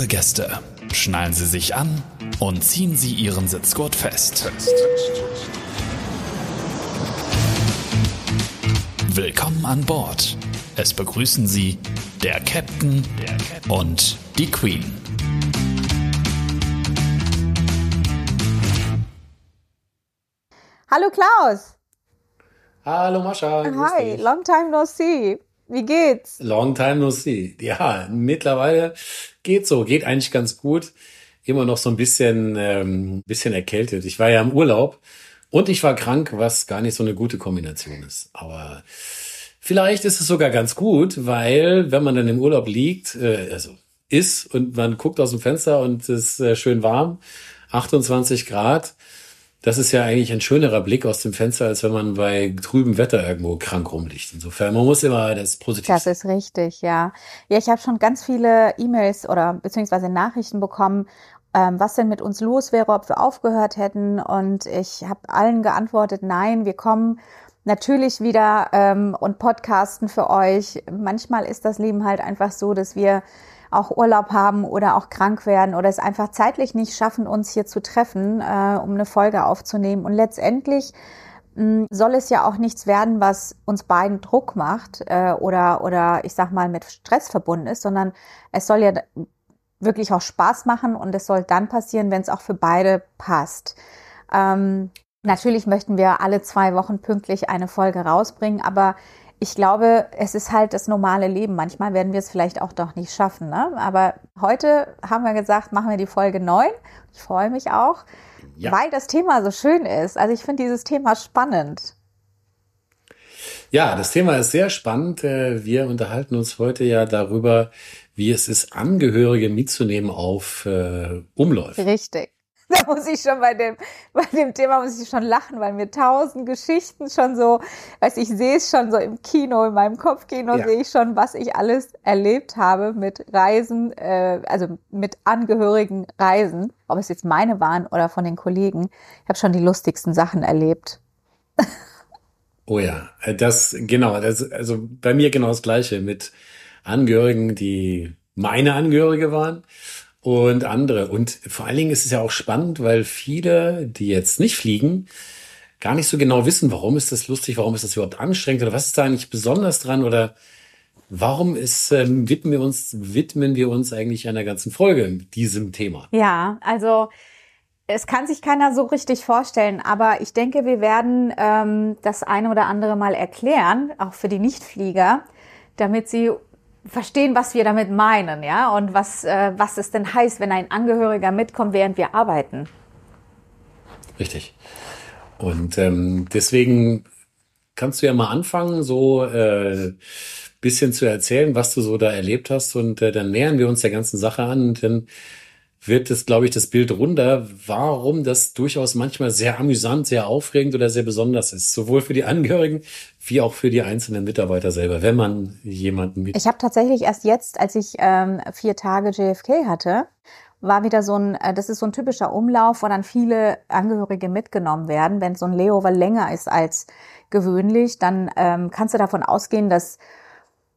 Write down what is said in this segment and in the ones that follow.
Liebe Gäste, schnallen Sie sich an und ziehen Sie Ihren Sitzgurt fest. Willkommen an Bord. Es begrüßen Sie der Captain und die Queen. Hallo Klaus. Hallo Mascha. Hi, long time no see. Wie geht's? Long time no see. Ja, mittlerweile geht so, geht eigentlich ganz gut. Immer noch so ein bisschen, ähm, bisschen erkältet. Ich war ja im Urlaub und ich war krank, was gar nicht so eine gute Kombination ist. Aber vielleicht ist es sogar ganz gut, weil wenn man dann im Urlaub liegt, äh, also ist und man guckt aus dem Fenster und es ist äh, schön warm, 28 Grad, das ist ja eigentlich ein schönerer Blick aus dem Fenster, als wenn man bei trübem Wetter irgendwo krank rumliegt. Insofern, man muss immer das Positive Das ist richtig, ja. Ja, ich habe schon ganz viele E-Mails oder beziehungsweise Nachrichten bekommen, ähm, was denn mit uns los wäre, ob wir aufgehört hätten. Und ich habe allen geantwortet, nein, wir kommen natürlich wieder ähm, und podcasten für euch. Manchmal ist das Leben halt einfach so, dass wir auch Urlaub haben oder auch krank werden oder es einfach zeitlich nicht schaffen, uns hier zu treffen, äh, um eine Folge aufzunehmen. Und letztendlich mh, soll es ja auch nichts werden, was uns beiden Druck macht äh, oder, oder ich sag mal mit Stress verbunden ist, sondern es soll ja wirklich auch Spaß machen und es soll dann passieren, wenn es auch für beide passt. Ähm, natürlich möchten wir alle zwei Wochen pünktlich eine Folge rausbringen, aber ich glaube, es ist halt das normale Leben. Manchmal werden wir es vielleicht auch doch nicht schaffen. Ne? Aber heute haben wir gesagt, machen wir die Folge 9. Ich freue mich auch, Ja. weil das Thema so schön ist. Also ich finde dieses Thema spannend. Ja, das Thema ist sehr spannend. Äh, Wir unterhalten uns heute ja darüber, wie es ist, Angehörige mitzunehmen auf äh, Umläufe. Richtig. Da muss ich schon bei dem, bei dem Thema muss ich schon lachen, weil mir tausend Geschichten schon so, weiß ich sehe es schon so im Kino, in meinem Kopfkino Ja. sehe ich schon, was ich alles erlebt habe mit Reisen, äh, also mit angehörigen Reisen, ob es jetzt meine waren oder von den Kollegen. Ich habe schon die lustigsten Sachen erlebt. Oh ja, äh, das genau, das, also bei mir genau das Gleiche mit Angehörigen, die meine Angehörige waren und andere. Und vor allen Dingen ist es ja auch spannend, weil viele, die jetzt nicht fliegen, gar nicht so genau wissen, warum ist das lustig, warum ist das überhaupt anstrengend oder was ist da eigentlich besonders dran oder warum ist, ähm, widmen wir uns, widmen wir uns eigentlich einer ganzen Folge diesem Thema? Ja, also es kann sich keiner so richtig vorstellen, aber ich denke, wir werden ähm, das eine oder andere mal erklären, auch für die Nichtflieger, damit sie verstehen, was wir damit meinen, ja, und was, äh, was es denn heißt, wenn ein Angehöriger mitkommt, während wir arbeiten. Richtig. Und ähm, deswegen kannst du ja mal anfangen, so äh, bisschen zu erzählen, was du so da erlebt hast. Und äh, dann nähern wir uns der ganzen Sache an dann wird es, glaube ich, das Bild runder, warum das durchaus manchmal sehr amüsant, sehr aufregend oder sehr besonders ist. Sowohl für die Angehörigen wie auch für die einzelnen Mitarbeiter selber, wenn man jemanden mit. Ich habe tatsächlich erst jetzt, als ich ähm, vier Tage JFK hatte, war wieder so ein, äh, das ist so ein typischer Umlauf, wo dann viele Angehörige mitgenommen werden. Wenn so ein Layover länger ist als gewöhnlich, dann ähm, kannst du davon ausgehen, dass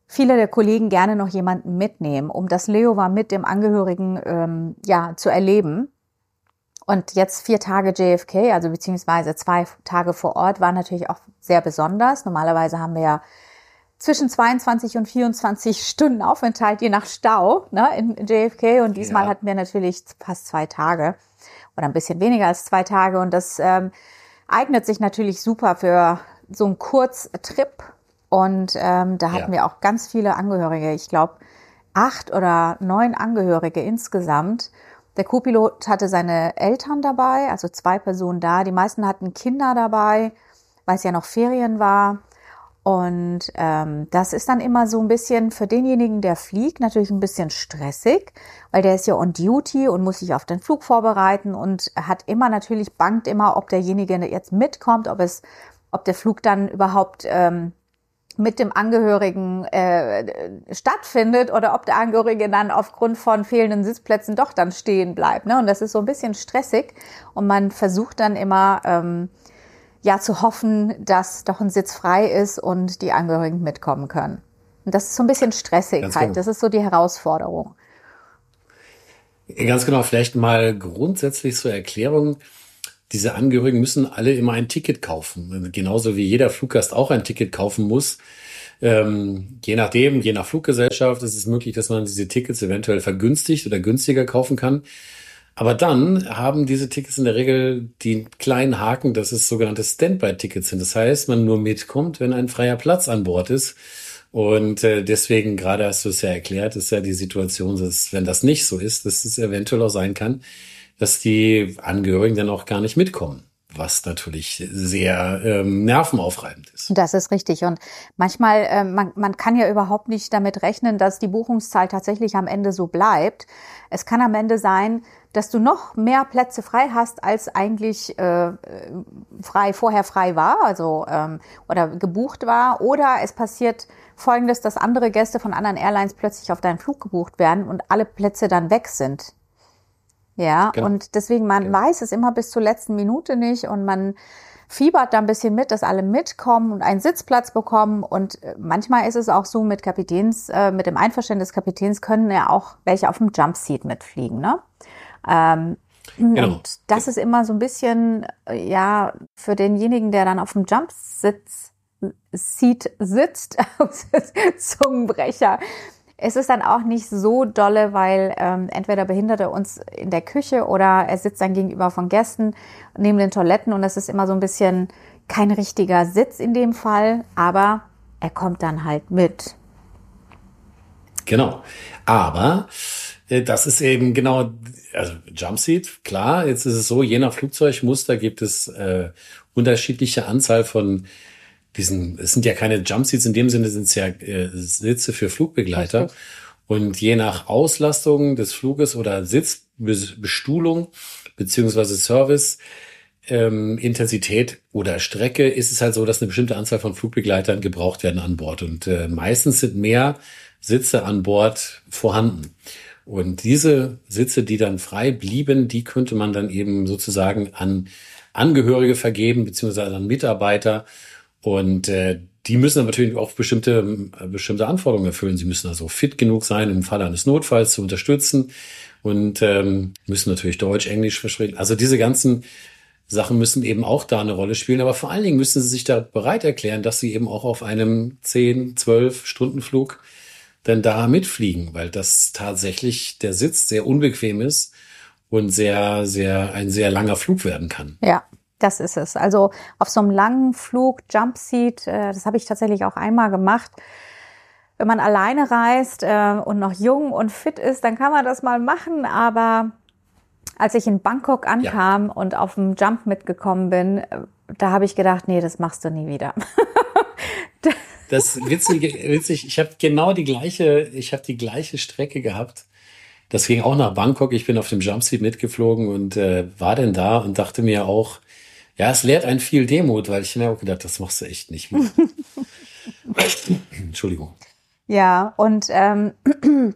viele der Kollegen gerne noch jemanden mitnehmen, um das Layover mit dem Angehörigen ähm, ja zu erleben. Und jetzt vier Tage JFK, also beziehungsweise zwei Tage vor Ort, waren natürlich auch sehr besonders. Normalerweise haben wir ja zwischen 22 und 24 Stunden Aufenthalt, je nach Stau, ne, in JFK. Und diesmal Ja. hatten wir natürlich fast zwei Tage oder ein bisschen weniger als zwei Tage. Und das ähm, eignet sich natürlich super für so einen Kurztrip. Und ähm, da hatten Ja. wir auch ganz viele Angehörige. Ich glaube, acht oder neun Angehörige insgesamt. Der Co-Pilot hatte seine Eltern dabei, also zwei Personen da. Die meisten hatten Kinder dabei, weil es ja noch Ferien war. Und ähm, das ist dann immer so ein bisschen für denjenigen, der fliegt, natürlich ein bisschen stressig, weil der ist ja on duty und muss sich auf den Flug vorbereiten und hat immer natürlich bangt immer, ob derjenige jetzt mitkommt, ob es, ob der Flug dann überhaupt ähm, mit dem Angehörigen äh, stattfindet oder ob der Angehörige dann aufgrund von fehlenden Sitzplätzen doch dann stehen bleibt. Ne? Und das ist so ein bisschen stressig und man versucht dann immer ähm, ja zu hoffen, dass doch ein Sitz frei ist und die Angehörigen mitkommen können. Und das ist so ein bisschen stressig halt. genau. Das ist so die Herausforderung. Ganz genau, vielleicht mal grundsätzlich zur Erklärung. Diese Angehörigen müssen alle immer ein Ticket kaufen. Genauso wie jeder Fluggast auch ein Ticket kaufen muss. Ähm, je nachdem, je nach Fluggesellschaft ist es möglich, dass man diese Tickets eventuell vergünstigt oder günstiger kaufen kann. Aber dann haben diese Tickets in der Regel die kleinen Haken, dass es sogenannte Standby-Tickets sind. Das heißt, man nur mitkommt, wenn ein freier Platz an Bord ist. Und äh, deswegen, gerade hast du es ja erklärt, ist ja die Situation, dass wenn das nicht so ist, dass es eventuell auch sein kann, dass die Angehörigen dann auch gar nicht mitkommen was natürlich sehr ähm, nervenaufreibend ist. Das ist richtig. Und manchmal, äh, man, man kann ja überhaupt nicht damit rechnen, dass die Buchungszahl tatsächlich am Ende so bleibt. Es kann am Ende sein, dass du noch mehr Plätze frei hast, als eigentlich äh, frei vorher frei war, also ähm, oder gebucht war. Oder es passiert Folgendes, dass andere Gäste von anderen Airlines plötzlich auf deinen Flug gebucht werden und alle Plätze dann weg sind. Ja, genau. und deswegen, man genau. weiß es immer bis zur letzten Minute nicht und man fiebert da ein bisschen mit, dass alle mitkommen und einen Sitzplatz bekommen. Und äh, manchmal ist es auch so mit Kapitäns, äh, mit dem Einverständnis des Kapitäns können ja auch welche auf dem Jumpseat mitfliegen, ne? Ähm, genau. Und das ist immer so ein bisschen, äh, ja, für denjenigen, der dann auf dem Jumpsitz Seat sitzt, Zungenbrecher, es ist dann auch nicht so dolle, weil ähm, entweder behindert er uns in der Küche oder er sitzt dann gegenüber von Gästen neben den Toiletten und es ist immer so ein bisschen kein richtiger Sitz in dem Fall, aber er kommt dann halt mit. Genau. Aber äh, das ist eben genau, also Jumpseat, klar, jetzt ist es so, je nach Flugzeugmuster gibt es äh, unterschiedliche Anzahl von diesen, es sind ja keine Jumpseats in dem Sinne, sind es ja äh, Sitze für Flugbegleiter. Und je nach Auslastung des Fluges oder Sitzbestuhlung beziehungsweise Service, ähm, Intensität oder Strecke ist es halt so, dass eine bestimmte Anzahl von Flugbegleitern gebraucht werden an Bord. Und äh, meistens sind mehr Sitze an Bord vorhanden. Und diese Sitze, die dann frei blieben, die könnte man dann eben sozusagen an Angehörige vergeben, beziehungsweise an Mitarbeiter und äh, die müssen natürlich auch bestimmte, äh, bestimmte Anforderungen erfüllen. Sie müssen also fit genug sein, im Fall eines Notfalls zu unterstützen und ähm, müssen natürlich Deutsch, Englisch verstehen. Also diese ganzen Sachen müssen eben auch da eine Rolle spielen. Aber vor allen Dingen müssen sie sich da bereit erklären, dass sie eben auch auf einem 10, 12 Stunden Flug denn da mitfliegen, weil das tatsächlich der Sitz sehr unbequem ist und sehr, sehr, ein sehr langer Flug werden kann. Ja, das ist es. Also auf so einem langen Flug, Jumpseat, äh, das habe ich tatsächlich auch einmal gemacht. Wenn man alleine reist äh, und noch jung und fit ist, dann kann man das mal machen. Aber als ich in Bangkok ankam ja. und auf dem Jump mitgekommen bin, äh, da habe ich gedacht, nee, das machst du nie wieder. das witzig, witzig. Ich habe genau die gleiche, ich habe die gleiche Strecke gehabt. Das ging auch nach Bangkok. Ich bin auf dem Jumpseat mitgeflogen und äh, war denn da und dachte mir auch, ja, es lehrt einen viel Demut, weil ich mir auch gedacht, das machst du echt nicht mehr. Entschuldigung. Ja, und ähm,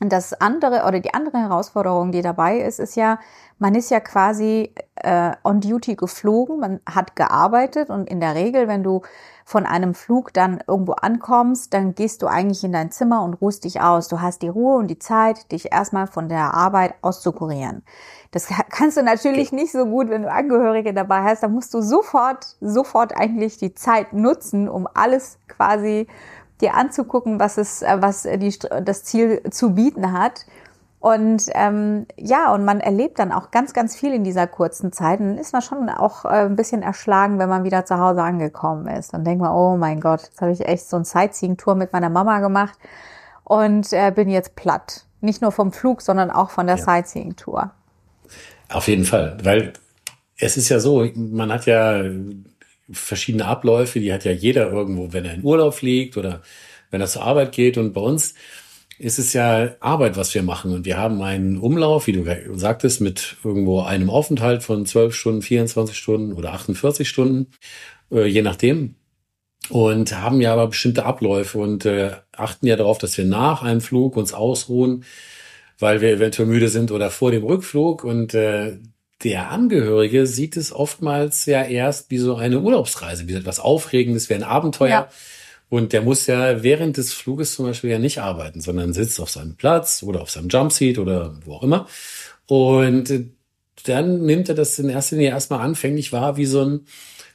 das andere oder die andere Herausforderung, die dabei ist, ist ja, man ist ja quasi äh, on duty geflogen, man hat gearbeitet und in der Regel, wenn du von einem Flug dann irgendwo ankommst, dann gehst du eigentlich in dein Zimmer und ruhst dich aus. Du hast die Ruhe und die Zeit, dich erstmal von der Arbeit auszukurieren. Das kannst du natürlich nicht so gut, wenn du Angehörige dabei hast. Da musst du sofort, sofort eigentlich die Zeit nutzen, um alles quasi dir anzugucken, was es, äh, was die, das Ziel zu bieten hat. Und ähm, ja, und man erlebt dann auch ganz, ganz viel in dieser kurzen Zeit. Und dann ist man schon auch äh, ein bisschen erschlagen, wenn man wieder zu Hause angekommen ist. Dann denkt man, oh mein Gott, jetzt habe ich echt so ein Sightseeing-Tour mit meiner Mama gemacht und äh, bin jetzt platt. Nicht nur vom Flug, sondern auch von der ja. Sightseeing-Tour. Auf jeden Fall, weil es ist ja so, man hat ja verschiedene Abläufe, die hat ja jeder irgendwo, wenn er in Urlaub fliegt oder wenn er zur Arbeit geht. Und bei uns ist es ja Arbeit, was wir machen. Und wir haben einen Umlauf, wie du sagtest, mit irgendwo einem Aufenthalt von 12 Stunden, 24 Stunden oder 48 Stunden, äh, je nachdem. Und haben ja aber bestimmte Abläufe und äh, achten ja darauf, dass wir nach einem Flug uns ausruhen, weil wir eventuell müde sind oder vor dem Rückflug. Und äh, der Angehörige sieht es oftmals ja erst wie so eine Urlaubsreise, wie etwas Aufregendes, wie ein Abenteuer. Ja Und der muss ja während des Fluges zum Beispiel ja nicht arbeiten, sondern sitzt auf seinem Platz oder auf seinem Jumpseat oder wo auch immer. Und dann nimmt er das in erster Linie erstmal anfänglich wahr wie so ein,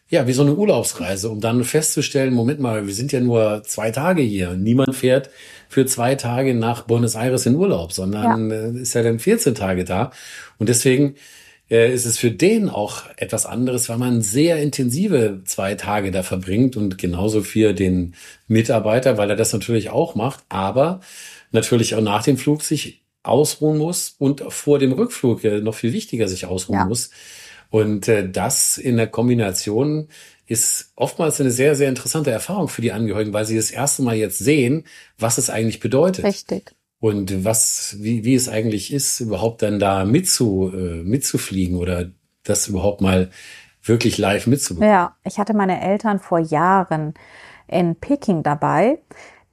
ja, wie so eine Urlaubsreise, um dann festzustellen, Moment mal, wir sind ja nur zwei Tage hier. Niemand fährt für zwei Tage nach Buenos Aires in Urlaub, sondern ja. Äh, ist ja dann 14 Tage da. Und deswegen äh, ist es für den auch etwas anderes, weil man sehr intensive zwei Tage da verbringt und genauso für den Mitarbeiter, weil er das natürlich auch macht, aber natürlich auch nach dem Flug sich ausruhen muss und vor dem Rückflug noch viel wichtiger sich ausruhen ja. muss. Und äh, das in der Kombination ist oftmals eine sehr, sehr interessante Erfahrung für die Angehörigen, weil sie das erste Mal jetzt sehen, was es eigentlich bedeutet. Richtig. Und was, wie, wie es eigentlich ist, überhaupt dann da mitzu, äh, mitzufliegen oder das überhaupt mal wirklich live mitzubekommen. Ja, ich hatte meine Eltern vor Jahren in Peking dabei.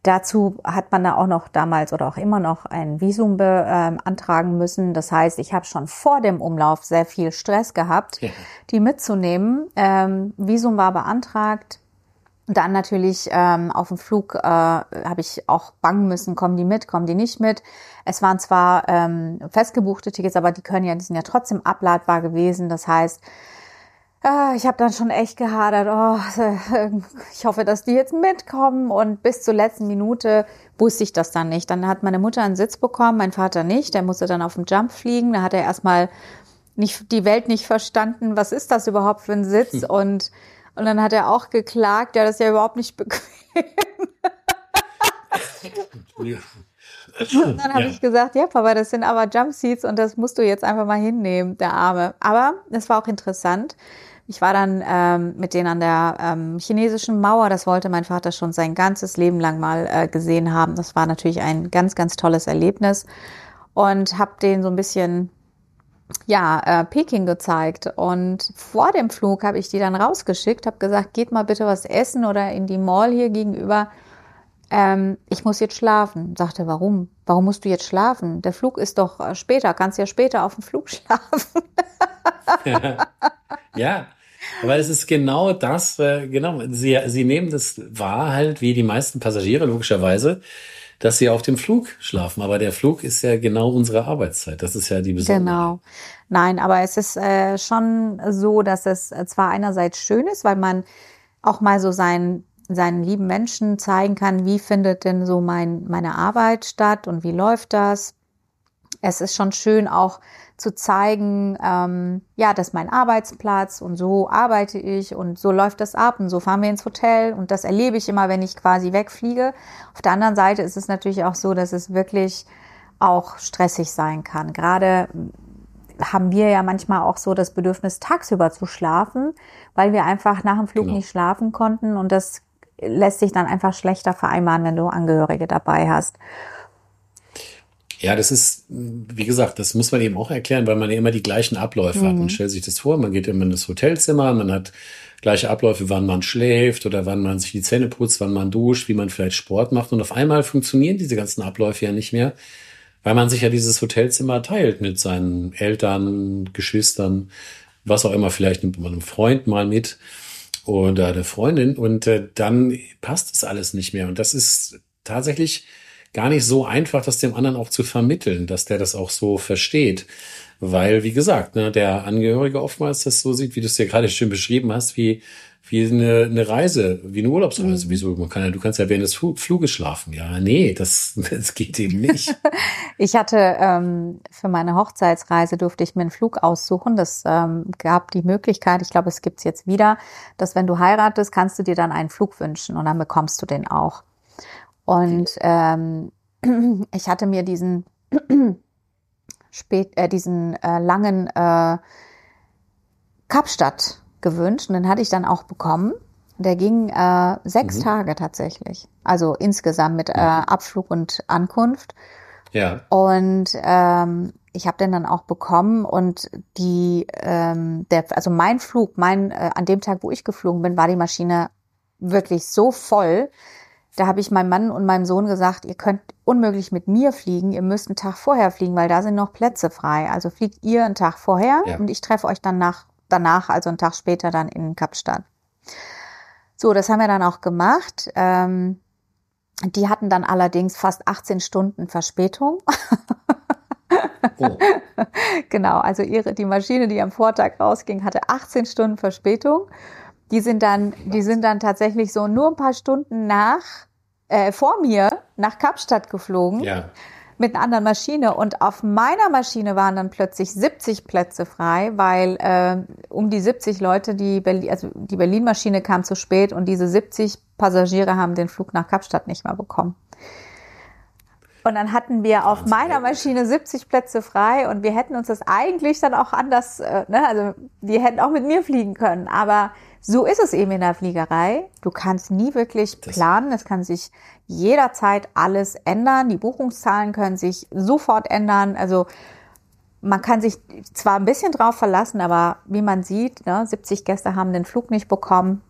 Dazu hat man da auch noch damals oder auch immer noch ein Visum beantragen ähm, müssen. Das heißt, ich habe schon vor dem Umlauf sehr viel Stress gehabt, ja. die mitzunehmen. Ähm, Visum war beantragt. Dann natürlich ähm, auf dem Flug äh, habe ich auch bangen müssen, kommen die mit, kommen die nicht mit. Es waren zwar ähm, festgebuchte Tickets, aber die können ja, die sind ja trotzdem abladbar gewesen. Das heißt, ich habe dann schon echt gehadert. Oh, ich hoffe, dass die jetzt mitkommen. Und bis zur letzten Minute wusste ich das dann nicht. Dann hat meine Mutter einen Sitz bekommen, mein Vater nicht. Der musste dann auf dem Jump fliegen. Da hat er erstmal nicht, die Welt nicht verstanden. Was ist das überhaupt für ein Sitz? Hm. Und, und dann hat er auch geklagt. Ja, das ist ja überhaupt nicht bequem. Und dann habe ja. ich gesagt, ja, Papa, das sind aber Jumpseats und das musst du jetzt einfach mal hinnehmen, der Arme. Aber es war auch interessant. Ich war dann ähm, mit denen an der ähm, chinesischen Mauer. Das wollte mein Vater schon sein ganzes Leben lang mal äh, gesehen haben. Das war natürlich ein ganz, ganz tolles Erlebnis und habe denen so ein bisschen ja, äh, Peking gezeigt. Und vor dem Flug habe ich die dann rausgeschickt, habe gesagt, geht mal bitte was essen oder in die Mall hier gegenüber. Ähm, ich muss jetzt schlafen. Sagte, warum? Warum musst du jetzt schlafen? Der Flug ist doch äh, später, kannst ja später auf dem Flug schlafen. ja, aber es ist genau das, äh, genau, sie, sie nehmen das wahr halt, wie die meisten Passagiere logischerweise, dass sie auf dem Flug schlafen. Aber der Flug ist ja genau unsere Arbeitszeit. Das ist ja die Besonderheit. Genau. Nein, aber es ist äh, schon so, dass es zwar einerseits schön ist, weil man auch mal so seinen seinen lieben Menschen zeigen kann, wie findet denn so mein, meine Arbeit statt und wie läuft das. Es ist schon schön auch zu zeigen, ähm, ja, das ist mein Arbeitsplatz und so arbeite ich und so läuft das ab und so fahren wir ins Hotel und das erlebe ich immer, wenn ich quasi wegfliege. Auf der anderen Seite ist es natürlich auch so, dass es wirklich auch stressig sein kann. Gerade haben wir ja manchmal auch so das Bedürfnis, tagsüber zu schlafen, weil wir einfach nach dem Flug genau. nicht schlafen konnten und das lässt sich dann einfach schlechter vereinbaren, wenn du Angehörige dabei hast. Ja, das ist, wie gesagt, das muss man eben auch erklären, weil man ja immer die gleichen Abläufe mhm. hat. Man stellt sich das vor, man geht immer in das Hotelzimmer, man hat gleiche Abläufe, wann man schläft oder wann man sich die Zähne putzt, wann man duscht, wie man vielleicht Sport macht. Und auf einmal funktionieren diese ganzen Abläufe ja nicht mehr, weil man sich ja dieses Hotelzimmer teilt mit seinen Eltern, Geschwistern, was auch immer, vielleicht nimmt man einen Freund mal mit oder eine Freundin und äh, dann passt es alles nicht mehr. Und das ist tatsächlich gar nicht so einfach, das dem anderen auch zu vermitteln, dass der das auch so versteht. Weil, wie gesagt, ne, der Angehörige oftmals das so sieht, wie du es dir gerade schön beschrieben hast, wie, wie eine, eine Reise, wie eine Urlaubsreise. Mhm. Wieso? Man kann ja, du kannst ja während des Fluges schlafen. Ja, nee, das, das geht eben nicht. ich hatte ähm, für meine Hochzeitsreise durfte ich mir einen Flug aussuchen. Das ähm, gab die Möglichkeit, ich glaube, es gibt's jetzt wieder, dass wenn du heiratest, kannst du dir dann einen Flug wünschen und dann bekommst du den auch. Und ähm, ich hatte mir diesen spät, äh, diesen äh, langen äh, Kapstadt gewünscht und den hatte ich dann auch bekommen. Der ging äh, sechs mhm. Tage tatsächlich. Also insgesamt mit äh, mhm. Abflug und Ankunft. Ja. Und ähm, ich habe den dann auch bekommen und die, ähm, der, also mein Flug, mein, äh, an dem Tag, wo ich geflogen bin, war die Maschine wirklich so voll, da habe ich meinem Mann und meinem Sohn gesagt, ihr könnt unmöglich mit mir fliegen, ihr müsst einen Tag vorher fliegen, weil da sind noch Plätze frei. Also fliegt ihr einen Tag vorher ja. und ich treffe euch dann nach, danach, also einen Tag später dann in Kapstadt. So, das haben wir dann auch gemacht. Ähm, die hatten dann allerdings fast 18 Stunden Verspätung. Oh. genau, also ihre, die Maschine, die am Vortag rausging, hatte 18 Stunden Verspätung. Die sind dann, die sind dann tatsächlich so nur ein paar Stunden nach, äh, vor mir nach Kapstadt geflogen. Ja. Mit einer anderen Maschine und auf meiner Maschine waren dann plötzlich 70 Plätze frei, weil äh, um die 70 Leute, die Berlin, also die Berlin-Maschine kam zu spät und diese 70 Passagiere haben den Flug nach Kapstadt nicht mehr bekommen. Und dann hatten wir auf meiner Maschine 70 Plätze frei und wir hätten uns das eigentlich dann auch anders, äh, ne, also die hätten auch mit mir fliegen können. Aber so ist es eben in der Fliegerei. Du kannst nie wirklich planen. Es kann sich jederzeit alles ändern. Die Buchungszahlen können sich sofort ändern. Also man kann sich zwar ein bisschen drauf verlassen, aber wie man sieht, ne, 70 Gäste haben den Flug nicht bekommen.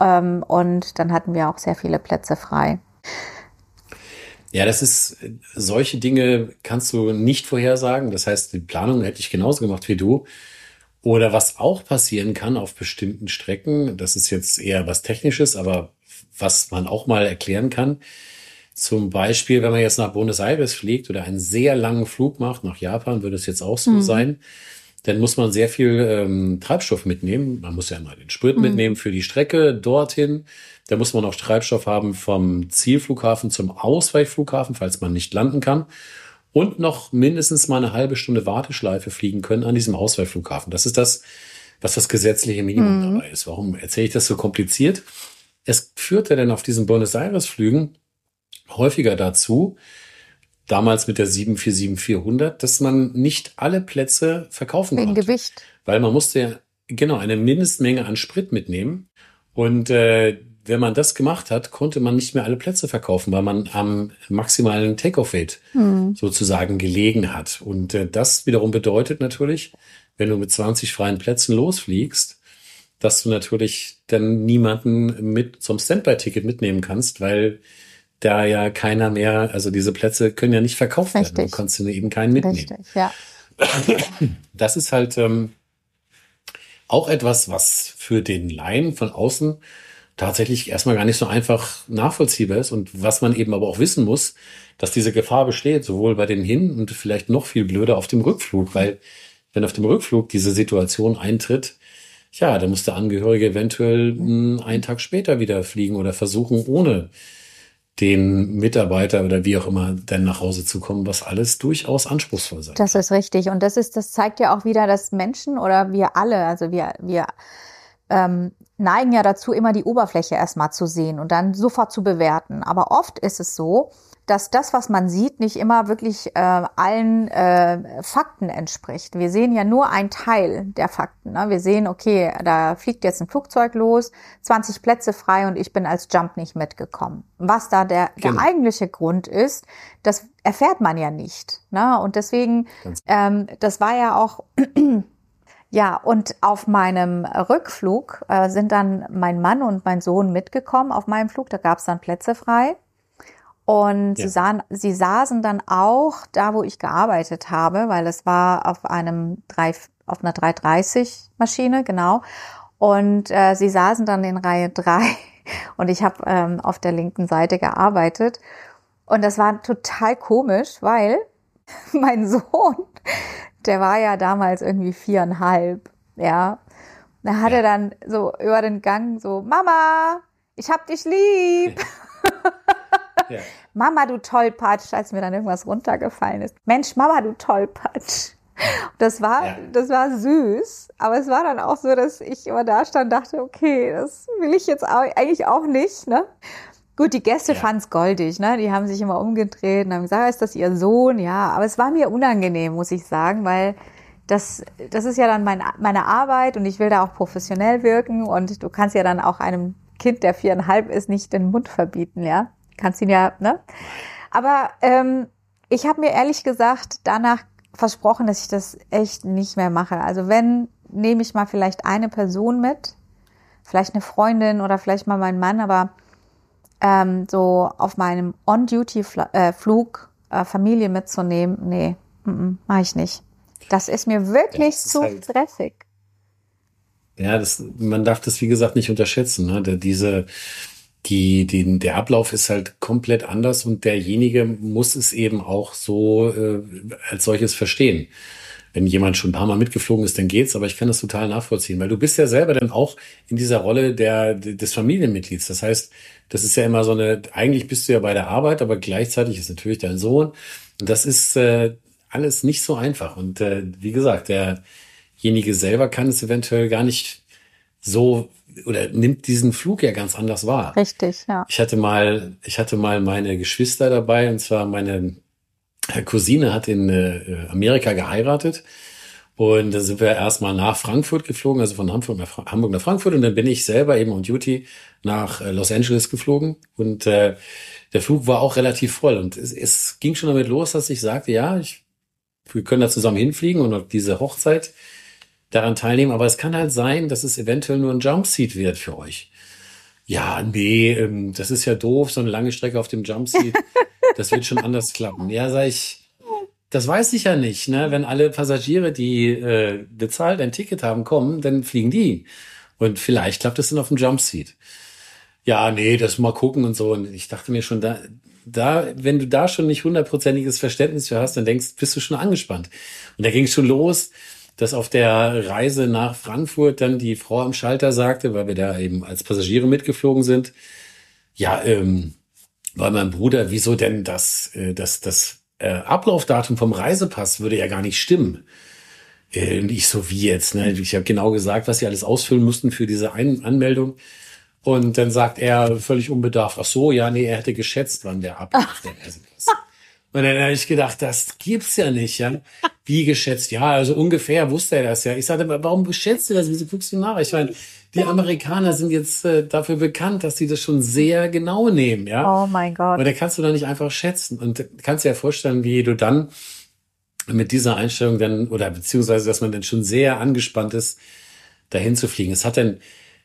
Ähm, und dann hatten wir auch sehr viele Plätze frei. Ja, das ist, solche Dinge kannst du nicht vorhersagen. Das heißt, die Planung hätte ich genauso gemacht wie du. Oder was auch passieren kann auf bestimmten Strecken, das ist jetzt eher was Technisches, aber was man auch mal erklären kann. Zum Beispiel, wenn man jetzt nach Buenos Aires fliegt oder einen sehr langen Flug macht, nach Japan würde es jetzt auch so mhm. sein, dann muss man sehr viel ähm, Treibstoff mitnehmen. Man muss ja immer den Sprit mhm. mitnehmen für die Strecke dorthin. Da muss man auch Treibstoff haben vom Zielflughafen zum Ausweichflughafen, falls man nicht landen kann. Und noch mindestens mal eine halbe Stunde Warteschleife fliegen können an diesem Ausweichflughafen. Das ist das, was das gesetzliche Minimum mhm. dabei ist. Warum erzähle ich das so kompliziert? Es führte dann auf diesen Buenos Aires Flügen häufiger dazu, damals mit der 747-400, dass man nicht alle Plätze verkaufen Wegen konnte. Gewicht. Weil man musste ja, genau, eine Mindestmenge an Sprit mitnehmen. Und äh, wenn man das gemacht hat, konnte man nicht mehr alle Plätze verkaufen, weil man am maximalen Take-off-Weight hm. sozusagen gelegen hat. Und äh, das wiederum bedeutet natürlich, wenn du mit 20 freien Plätzen losfliegst, dass du natürlich dann niemanden mit zum Standby-Ticket mitnehmen kannst, weil da ja keiner mehr, also diese Plätze können ja nicht verkauft Richtig. werden. Du kannst du eben keinen mitnehmen. Richtig, ja. Das ist halt ähm, auch etwas, was für den Laien von außen tatsächlich erstmal gar nicht so einfach nachvollziehbar ist und was man eben aber auch wissen muss, dass diese Gefahr besteht, sowohl bei den Hin- und vielleicht noch viel blöder auf dem Rückflug, weil wenn auf dem Rückflug diese Situation eintritt, ja, dann muss der Angehörige eventuell mh, einen Tag später wieder fliegen oder versuchen, ohne den Mitarbeiter oder wie auch immer dann nach Hause zu kommen, was alles durchaus anspruchsvoll sein. Das ist richtig. Und das ist, das zeigt ja auch wieder, dass Menschen oder wir alle, also wir, wir ähm, neigen ja dazu, immer die Oberfläche erstmal zu sehen und dann sofort zu bewerten. Aber oft ist es so, dass das, was man sieht, nicht immer wirklich äh, allen äh, Fakten entspricht. Wir sehen ja nur ein Teil der Fakten. Ne? Wir sehen, okay, da fliegt jetzt ein Flugzeug los, 20 Plätze frei und ich bin als Jump nicht mitgekommen. Was da der, genau. der eigentliche Grund ist, das erfährt man ja nicht. Ne? Und deswegen, ähm, das war ja auch Ja, und auf meinem Rückflug äh, sind dann mein Mann und mein Sohn mitgekommen auf meinem Flug. Da gab es dann Plätze frei. Und ja. sie, sahen, sie saßen dann auch da, wo ich gearbeitet habe, weil es war auf einem 3, auf einer 330 Maschine, genau. Und äh, sie saßen dann in Reihe 3 und ich habe ähm, auf der linken Seite gearbeitet. Und das war total komisch, weil mein Sohn der war ja damals irgendwie viereinhalb, ja. Da hat ja. er dann so über den Gang so, Mama, ich hab dich lieb. ja. Mama, du Tollpatsch, als mir dann irgendwas runtergefallen ist. Mensch, Mama, du Tollpatsch. Das war, ja. das war süß, aber es war dann auch so, dass ich immer da stand und dachte, okay, das will ich jetzt eigentlich auch nicht, ne? Gut, die Gäste ja. fanden es goldig, ne? Die haben sich immer umgedreht und haben gesagt, ist das ihr Sohn? Ja, aber es war mir unangenehm, muss ich sagen, weil das, das ist ja dann mein, meine Arbeit und ich will da auch professionell wirken und du kannst ja dann auch einem Kind, der viereinhalb ist, nicht den Mund verbieten, ja? Kannst ihn ja, ne? Aber ähm, ich habe mir ehrlich gesagt danach versprochen, dass ich das echt nicht mehr mache. Also wenn, nehme ich mal vielleicht eine Person mit, vielleicht eine Freundin oder vielleicht mal meinen Mann, aber ähm, so auf meinem On-Duty-Flug äh, Familie mitzunehmen, nee, mm, mm, mache ich nicht. Das ist mir wirklich zu halt, stressig. Ja, das, man darf das, wie gesagt, nicht unterschätzen. Ne? Diese, die, die, der Ablauf ist halt komplett anders und derjenige muss es eben auch so äh, als solches verstehen. Wenn jemand schon ein paar Mal mitgeflogen ist, dann geht's, aber ich kann das total nachvollziehen, weil du bist ja selber dann auch in dieser Rolle der, des Familienmitglieds. Das heißt, das ist ja immer so eine, eigentlich bist du ja bei der Arbeit, aber gleichzeitig ist natürlich dein Sohn. Und das ist äh, alles nicht so einfach. Und äh, wie gesagt, derjenige selber kann es eventuell gar nicht so oder nimmt diesen Flug ja ganz anders wahr. Richtig, ja. Ich hatte mal, ich hatte mal meine Geschwister dabei und zwar meine Cousine hat in äh, Amerika geheiratet und da sind wir erstmal nach Frankfurt geflogen, also von Hamburg nach, Hamburg nach Frankfurt und dann bin ich selber eben on Duty nach äh, Los Angeles geflogen und äh, der Flug war auch relativ voll und es, es ging schon damit los, dass ich sagte, ja, ich, wir können da zusammen hinfliegen und diese Hochzeit daran teilnehmen, aber es kann halt sein, dass es eventuell nur ein Jumpseat wird für euch. Ja, nee, ähm, das ist ja doof, so eine lange Strecke auf dem Jumpseat. Das wird schon anders klappen. Ja, sag ich, das weiß ich ja nicht. Ne? Wenn alle Passagiere, die äh, bezahlt ein Ticket haben, kommen, dann fliegen die. Und vielleicht klappt es dann auf dem Jumpseat. Ja, nee, das mal gucken und so. Und ich dachte mir schon, da, da, wenn du da schon nicht hundertprozentiges Verständnis für hast, dann denkst, bist du schon angespannt. Und da ging es schon los dass auf der Reise nach Frankfurt dann die Frau am Schalter sagte, weil wir da eben als Passagiere mitgeflogen sind, ja, ähm, weil mein Bruder, wieso denn das, äh, das, das äh, Ablaufdatum vom Reisepass würde ja gar nicht stimmen. Äh, und ich so, wie jetzt? Ne? Ich habe genau gesagt, was sie alles ausfüllen mussten für diese Ein Anmeldung. Und dann sagt er völlig unbedarft, ach so, ja, nee, er hätte geschätzt, wann der Ablauf der Reisepass. Und dann habe ich gedacht, das gibt's ja nicht, ja. Wie geschätzt? Ja, also ungefähr wusste er das ja. Ich sagte, warum schätzt du das? Wieso guckst du nach? Ich meine, die Amerikaner sind jetzt äh, dafür bekannt, dass sie das schon sehr genau nehmen, ja. Oh mein Gott. Und da kannst du doch nicht einfach schätzen. Und kannst dir ja vorstellen, wie du dann mit dieser Einstellung dann, oder beziehungsweise, dass man dann schon sehr angespannt ist, dahin zu fliegen. Es hat dann,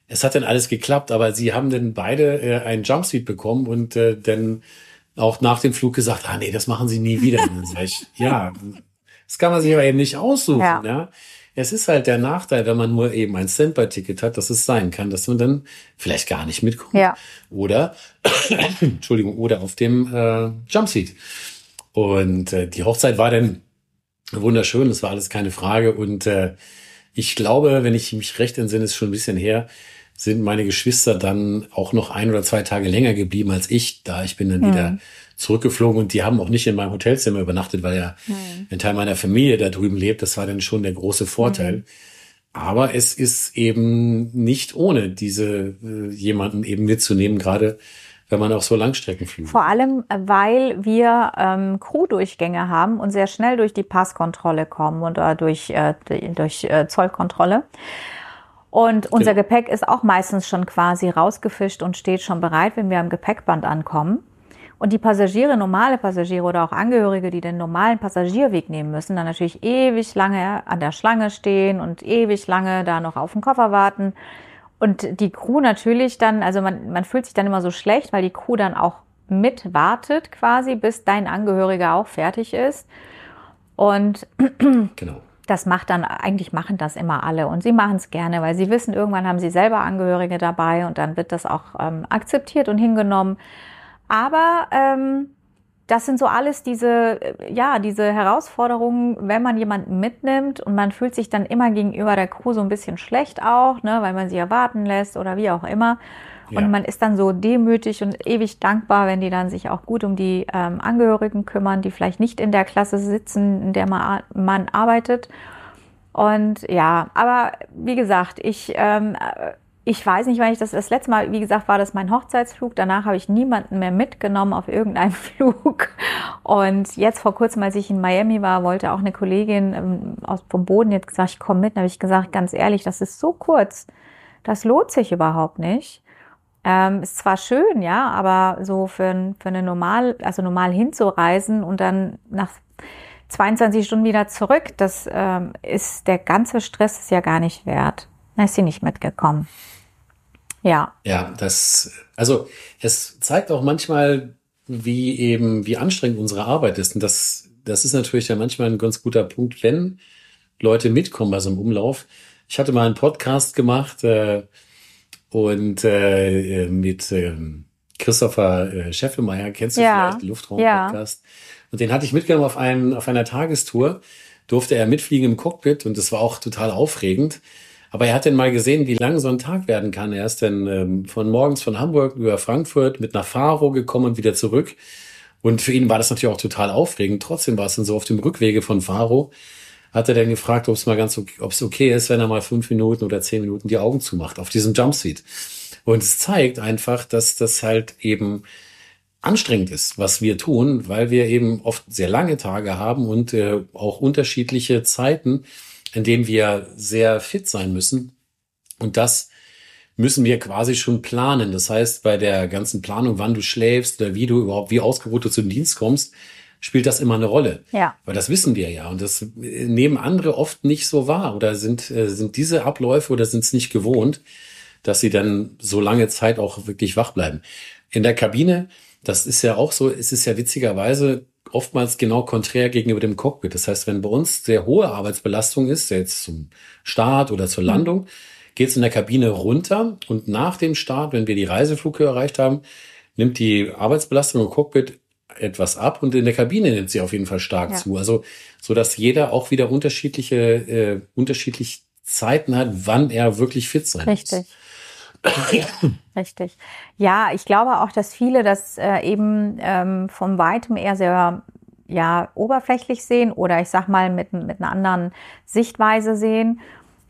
es hat dann alles geklappt, aber sie haben dann beide äh, einen Jumpsuit bekommen und äh, dann auch nach dem Flug gesagt, ah nee, das machen sie nie wieder. Und dann sag ich, ja, das kann man sich aber eben nicht aussuchen. Ja. ja. Es ist halt der Nachteil, wenn man nur eben ein Standby-Ticket hat, dass es sein kann, dass man dann vielleicht gar nicht mitkommt. Ja. Oder, Entschuldigung, oder auf dem äh, Jumpseat. Und äh, die Hochzeit war dann wunderschön, das war alles keine Frage. Und äh, ich glaube, wenn ich mich recht entsinne, ist schon ein bisschen her, sind meine Geschwister dann auch noch ein oder zwei Tage länger geblieben als ich, da ich bin dann mhm. wieder zurückgeflogen und die haben auch nicht in meinem Hotelzimmer übernachtet, weil ja mhm. ein Teil meiner Familie da drüben lebt. Das war dann schon der große Vorteil. Mhm. Aber es ist eben nicht ohne diese äh, jemanden eben mitzunehmen, gerade wenn man auch so Langstrecken fliegt. Vor allem, weil wir ähm, Crew-Durchgänge haben und sehr schnell durch die Passkontrolle kommen oder durch, äh, durch äh, Zollkontrolle. Und unser genau. Gepäck ist auch meistens schon quasi rausgefischt und steht schon bereit, wenn wir am Gepäckband ankommen. Und die Passagiere, normale Passagiere oder auch Angehörige, die den normalen Passagierweg nehmen müssen, dann natürlich ewig lange an der Schlange stehen und ewig lange da noch auf den Koffer warten. Und die Crew natürlich dann, also man, man fühlt sich dann immer so schlecht, weil die Crew dann auch mit wartet quasi, bis dein Angehöriger auch fertig ist. Und genau das macht dann, eigentlich machen das immer alle und sie machen es gerne, weil sie wissen, irgendwann haben sie selber Angehörige dabei und dann wird das auch ähm, akzeptiert und hingenommen. Aber ähm, das sind so alles diese, äh, ja, diese Herausforderungen, wenn man jemanden mitnimmt und man fühlt sich dann immer gegenüber der Crew so ein bisschen schlecht auch, ne, weil man sie erwarten lässt oder wie auch immer. Und man ist dann so demütig und ewig dankbar, wenn die dann sich auch gut um die ähm, Angehörigen kümmern, die vielleicht nicht in der Klasse sitzen, in der man, man arbeitet. Und ja, aber wie gesagt, ich, ähm, ich weiß nicht, wann ich das das letzte Mal, wie gesagt, war das mein Hochzeitsflug. Danach habe ich niemanden mehr mitgenommen auf irgendeinem Flug. Und jetzt vor kurzem, als ich in Miami war, wollte auch eine Kollegin ähm, aus vom Boden jetzt gesagt, ich komme mit. Da habe ich gesagt, ganz ehrlich, das ist so kurz. Das lohnt sich überhaupt nicht. Ähm, ist zwar schön, ja, aber so für, für eine normal, also normal hinzureisen und dann nach 22 Stunden wieder zurück, das ähm, ist der ganze Stress ist ja gar nicht wert. Da ist sie nicht mitgekommen. Ja. Ja, das, also es zeigt auch manchmal, wie eben, wie anstrengend unsere Arbeit ist. Und das, das ist natürlich ja manchmal ein ganz guter Punkt, wenn Leute mitkommen bei so einem Umlauf, Ich hatte mal einen Podcast gemacht äh, und äh, mit äh, Christopher äh, Scheffelmeier, kennst du Ja. vielleicht, Luftraum-Podcast. Und den hatte ich mitgenommen auf, einem, auf einer Tagestour. Durfte er mitfliegen im Cockpit und das war auch total aufregend. Aber er hat dann mal gesehen, wie lang so ein Tag werden kann. Er ist dann ähm, von morgens von Hamburg über Frankfurt mit nach Faro gekommen und wieder zurück. Und für ihn war das natürlich auch total aufregend. Trotzdem war es dann so auf dem Rückwege von Faro, hat er dann gefragt, ob es mal ganz ob es okay ist, wenn er mal fünf Minuten oder zehn Minuten die Augen zumacht auf diesem Jumpsuit. Und es zeigt einfach, dass das halt eben anstrengend ist, was wir tun, weil wir eben oft sehr lange Tage haben und äh, auch unterschiedliche Zeiten, in denen wir sehr fit sein müssen. Und das müssen wir quasi schon planen. Das heißt, bei der ganzen Planung, wann du schläfst oder wie du überhaupt, wie ausgeruht du zum Dienst kommst, spielt das immer eine Rolle. Ja. Weil das wissen wir ja. Und das nehmen andere oft nicht so wahr oder sind, äh, sind diese Abläufe oder sind es nicht gewohnt, dass sie dann so lange Zeit auch wirklich wach bleiben. In der Kabine, das ist ja auch so, es ist ja witzigerweise oftmals genau konträr gegenüber dem Cockpit. Das heißt, wenn bei uns sehr hohe Arbeitsbelastung ist, jetzt zum Start oder zur Landung, geht es in der Kabine runter und nach dem Start, wenn wir die Reiseflughöhe erreicht haben, nimmt die Arbeitsbelastung im Cockpit etwas ab und in der Kabine nimmt sie auf jeden Fall stark Ja. zu. Also so dass jeder auch wieder unterschiedliche äh, unterschiedlich Zeiten hat, wann er wirklich fit sein Richtig. muss. Richtig. Ja, ich glaube auch, dass viele das äh, eben ähm, vom Weitem eher sehr ja, oberflächlich sehen oder ich sag mal mit, mit einer anderen Sichtweise sehen.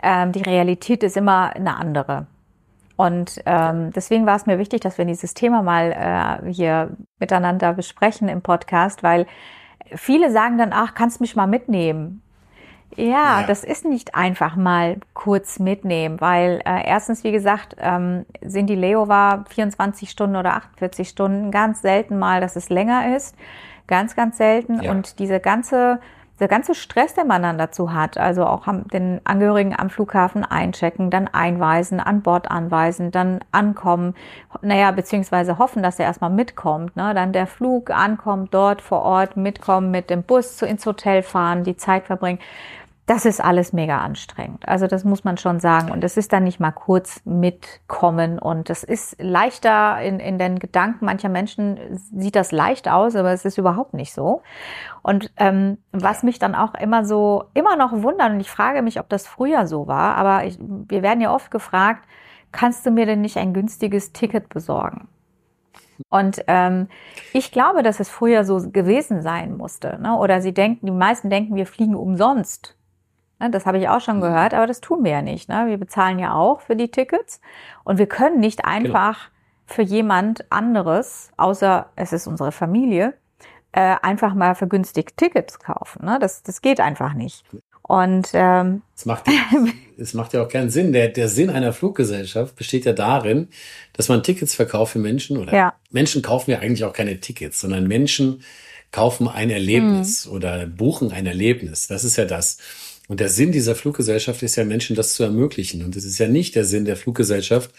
Ähm, die Realität ist immer eine andere. Und ähm, deswegen war es mir wichtig, dass wir dieses Thema mal äh, hier miteinander besprechen im Podcast, weil viele sagen dann, ach, kannst mich mal mitnehmen. Ja, Ja. das ist nicht einfach mal kurz mitnehmen, weil äh, erstens, wie gesagt, ähm, sind die Leowa 24 Stunden oder 48 Stunden ganz selten mal, dass es länger ist. Ganz, ganz selten. Ja. Und diese ganze, der ganze Stress, den man dann dazu hat, also auch den Angehörigen am Flughafen einchecken, dann einweisen, an Bord anweisen, dann ankommen, naja, beziehungsweise hoffen, dass er erstmal mitkommt, ne? dann der Flug ankommt, dort vor Ort mitkommen, mit dem Bus zu, ins Hotel fahren, die Zeit verbringen. Das ist alles mega anstrengend. Also das muss man schon sagen. Und es ist dann nicht mal kurz mitkommen. Und das ist leichter in, in den Gedanken mancher Menschen sieht das leicht aus, aber es ist überhaupt nicht so. Und ähm, was mich dann auch immer so, immer noch wundert, und ich frage mich, ob das früher so war, aber ich, wir werden ja oft gefragt, kannst du mir denn nicht ein günstiges Ticket besorgen? Und ähm, ich glaube, dass es früher so gewesen sein musste. Ne? Oder sie denken, die meisten denken, wir fliegen umsonst. Ne? Das habe ich auch schon gehört, aber das tun wir ja nicht. Ne? Wir bezahlen ja auch für die Tickets und wir können nicht einfach für jemand anderes, außer es ist unsere Familie, äh, einfach mal vergünstigt Tickets kaufen. Ne? Das, das geht einfach nicht. Und ähm, Es macht, ja- es macht ja auch keinen Sinn. Der, der Sinn einer Fluggesellschaft besteht ja darin, dass man Tickets verkauft für Menschen oder Ja. Menschen kaufen ja eigentlich auch keine Tickets, sondern Menschen kaufen ein Erlebnis Mhm. oder buchen ein Erlebnis. Das ist ja das. Und der Sinn dieser Fluggesellschaft ist ja Menschen das zu ermöglichen. Und es ist ja nicht der Sinn der Fluggesellschaft,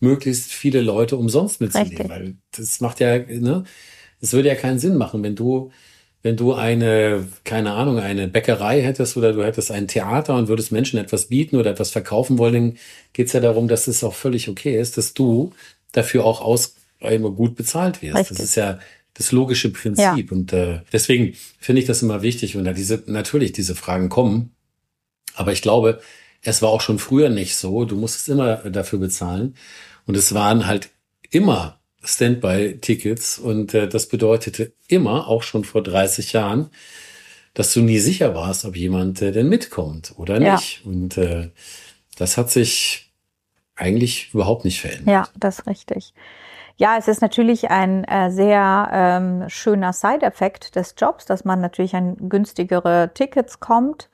möglichst viele Leute umsonst mitzunehmen, Richtig. weil das macht ja, ne, es würde ja keinen Sinn machen, wenn du wenn du eine, keine Ahnung, eine Bäckerei hättest oder du hättest ein Theater und würdest Menschen etwas bieten oder etwas verkaufen wollen, dann geht's ja darum, dass es auch völlig okay ist, dass du dafür auch aus immer gut bezahlt wirst. Richtig. Das ist ja das logische Prinzip. Und äh, deswegen finde ich das immer wichtig, wenn da diese, natürlich diese Fragen kommen. Aber ich glaube, es war auch schon früher nicht so. Du musstest immer dafür bezahlen. Und es waren halt immer Standby-Tickets. Und äh, das bedeutete immer, auch schon vor 30 Jahren, dass du nie sicher warst, ob jemand äh, denn mitkommt oder Ja. nicht. Und äh, das hat sich eigentlich überhaupt nicht verändert. Ja, das ist richtig. Ja, es ist natürlich ein äh, sehr ähm, schöner Side-Effekt des Jobs, dass man natürlich an günstigere Tickets kommt.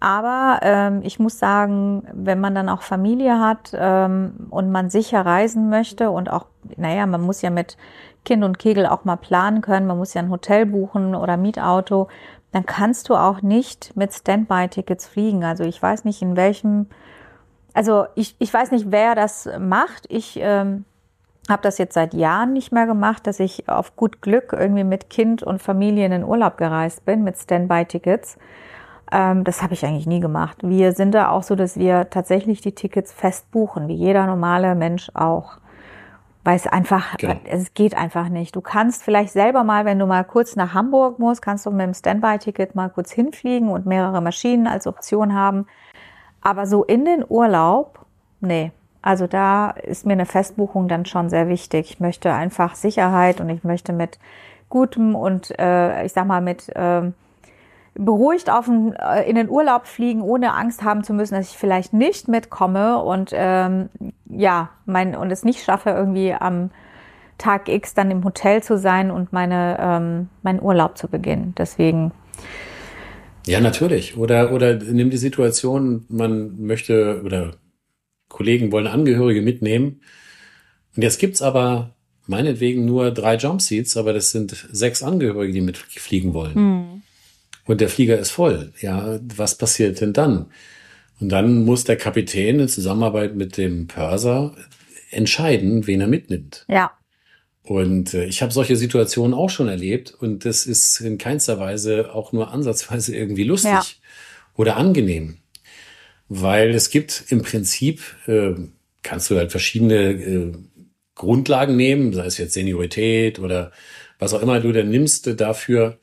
Aber ähm, ich muss sagen, wenn man dann auch Familie hat ähm, und man sicher reisen möchte und auch, naja, man muss ja mit Kind und Kegel auch mal planen können, man muss ja ein Hotel buchen oder Mietauto, dann kannst du auch nicht mit Standby-Tickets fliegen. Also ich weiß nicht, in welchem also ich, ich weiß nicht, wer das macht. Ich ähm, habe das jetzt seit Jahren nicht mehr gemacht, dass ich auf gut Glück irgendwie mit Kind und Familie in den Urlaub gereist bin mit Standby-Tickets. Ähm, das habe ich eigentlich nie gemacht. Wir sind da auch so, dass wir tatsächlich die Tickets fest buchen, wie jeder normale Mensch auch. Weil es einfach, genau. es geht einfach nicht. Du kannst vielleicht selber mal, wenn du mal kurz nach Hamburg musst, kannst du mit dem Standby-Ticket mal kurz hinfliegen und mehrere Maschinen als Option haben. Aber so in den Urlaub, nee. Also da ist mir eine Festbuchung dann schon sehr wichtig. Ich möchte einfach Sicherheit und ich möchte mit gutem und äh, ich sag mal mit äh, beruhigt auf den, äh, in den Urlaub fliegen, ohne Angst haben zu müssen, dass ich vielleicht nicht mitkomme und ähm, ja, mein und es nicht schaffe, irgendwie am Tag X dann im Hotel zu sein und meine ähm, meinen Urlaub zu beginnen. Deswegen ja, natürlich. Oder, oder nimm die Situation, man möchte oder Kollegen wollen Angehörige mitnehmen. Und jetzt gibt's aber meinetwegen nur drei Jumpseats, aber das sind sechs Angehörige, die mitfliegen wollen. Mhm. Und der Flieger ist voll. Ja, was passiert denn dann? Und dann muss der Kapitän in Zusammenarbeit mit dem Pörser entscheiden, wen er mitnimmt. Ja. Und äh, ich habe solche Situationen auch schon erlebt und das ist in keinster Weise auch nur ansatzweise irgendwie lustig ja. oder angenehm. Weil es gibt im Prinzip, äh, kannst du halt verschiedene äh, Grundlagen nehmen, sei es jetzt Seniorität oder was auch immer du denn nimmst dafür,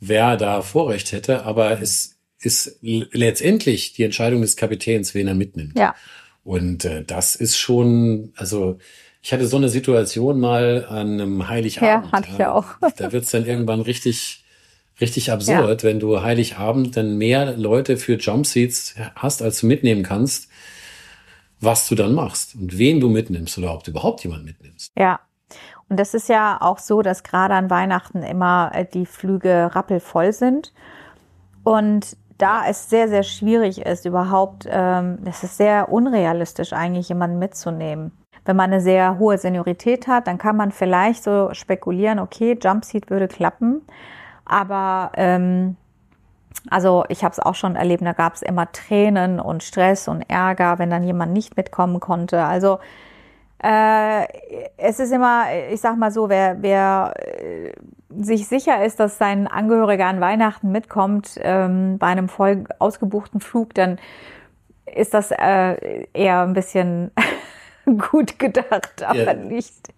wer da Vorrecht hätte, aber es ist letztendlich die Entscheidung des Kapitäns, wen er mitnimmt. Ja. Und äh, das ist schon, also ich hatte so eine Situation mal an einem Heiligabend. Ja, hatte ich ja auch. Da wird's dann irgendwann richtig, richtig absurd, ja. wenn du Heiligabend dann mehr Leute für Jumpseats hast, als du mitnehmen kannst, was du dann machst und wen du mitnimmst oder ob du überhaupt jemand mitnimmst. Ja. Und das ist ja auch so, dass gerade an Weihnachten immer äh, die Flüge rappelvoll sind. Und da es sehr, sehr schwierig ist, überhaupt, ähm, ist sehr unrealistisch eigentlich, jemanden mitzunehmen. Wenn man eine sehr hohe Seniorität hat, dann kann man vielleicht so spekulieren, okay, Jumpseat würde klappen. Aber ähm, also ich habe es auch schon erlebt, da gab es immer Tränen und Stress und Ärger, wenn dann jemand nicht mitkommen konnte. Also es ist immer, ich sag mal so, wer, wer äh, sich sicher ist, dass sein Angehöriger an Weihnachten mitkommt ähm, bei einem voll ausgebuchten Flug, dann ist das äh, eher ein bisschen gut gedacht, aber ja. nicht.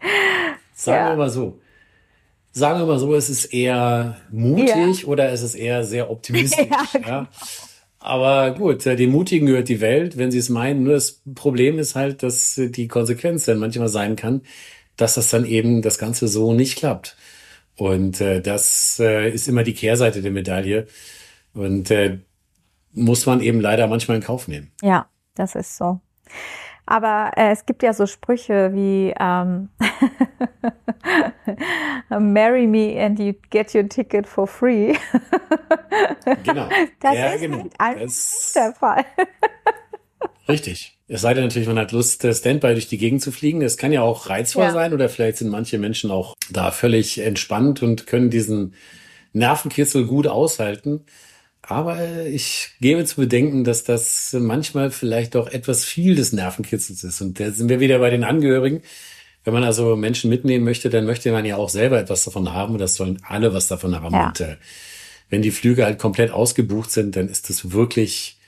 Sagen ja. wir mal so. Sagen wir mal so, es ist eher mutig ja. oder es ist eher sehr optimistisch. genau. Aber gut, den Mutigen gehört die Welt, wenn sie es meinen. Nur das Problem ist halt, dass die Konsequenz dann manchmal sein kann, dass das dann eben das Ganze so nicht klappt. Und äh, das äh, ist immer die Kehrseite der Medaille. Und äh, muss man eben leider manchmal in Kauf nehmen. Ja, das ist so. Aber äh, es gibt ja so Sprüche wie ähm, Marry me and you get your ticket for free. genau. Das ja, ist genau. Halt das der Fall. Richtig. Es sei denn natürlich, man hat Lust, äh, Standby durch die Gegend zu fliegen. Es kann ja auch reizvoll ja. sein oder vielleicht sind manche Menschen auch da völlig entspannt und können diesen Nervenkitzel gut aushalten. Aber ich gebe zu bedenken, dass das manchmal vielleicht doch etwas viel des Nervenkitzels ist. Und da sind wir wieder bei den Angehörigen. Wenn man also Menschen mitnehmen möchte, dann möchte man ja auch selber etwas davon haben und das sollen alle was davon haben. Ja. Und äh, wenn die Flüge halt komplett ausgebucht sind, dann ist es wirklich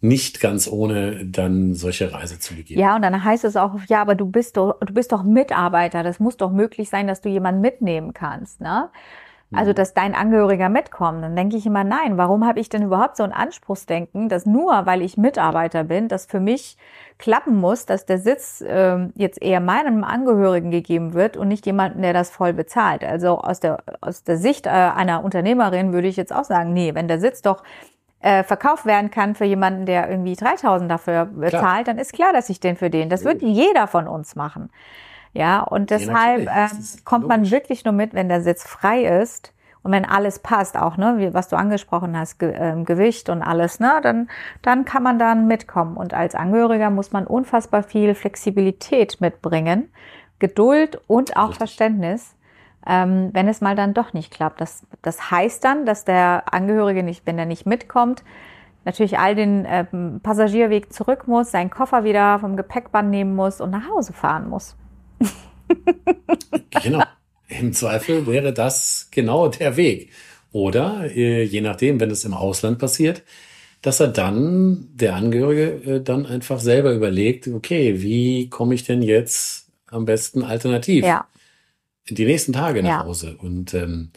nicht ganz ohne dann solche Reise zu begehen. Ja, und dann heißt es auch, ja, aber du bist doch, du bist doch Mitarbeiter. Das muss doch möglich sein, dass du jemanden mitnehmen kannst, ne? Also, mhm. dass dein Angehöriger mitkommt. Dann denke ich immer, nein, warum habe ich denn überhaupt so ein Anspruchsdenken, dass nur weil ich Mitarbeiter bin, das für mich klappen muss, dass der Sitz äh, jetzt eher meinem Angehörigen gegeben wird und nicht jemanden, der das voll bezahlt. Also aus der, aus der Sicht äh, einer Unternehmerin würde ich jetzt auch sagen, nee, wenn der Sitz doch äh, verkauft werden kann für jemanden, der irgendwie 3000 dafür bezahlt, klar. dann ist klar, dass ich den für den, das wird jeder von uns machen. Ja, und deshalb ja, äh, kommt man wirklich nur mit, wenn der Sitz frei ist und wenn alles passt, auch ne, wie, was du angesprochen hast, Ge äh, Gewicht und alles, ne, dann dann kann man dann mitkommen. Und als Angehöriger muss man unfassbar viel Flexibilität mitbringen, Geduld und auch Richtig. Verständnis, ähm, wenn es mal dann doch nicht klappt. Das das heißt dann, dass der Angehörige nicht, wenn er nicht mitkommt, natürlich all den äh, Passagierweg zurück muss, seinen Koffer wieder vom Gepäckband nehmen muss und nach Hause fahren muss. genau. Im Zweifel wäre das genau der Weg. Oder, äh, je nachdem, wenn es im Ausland passiert, dass er dann, der Angehörige, äh, dann einfach selber überlegt, okay, wie komme ich denn jetzt am besten alternativ Ja, die nächsten Tage nach Ja. Hause? Und ähm,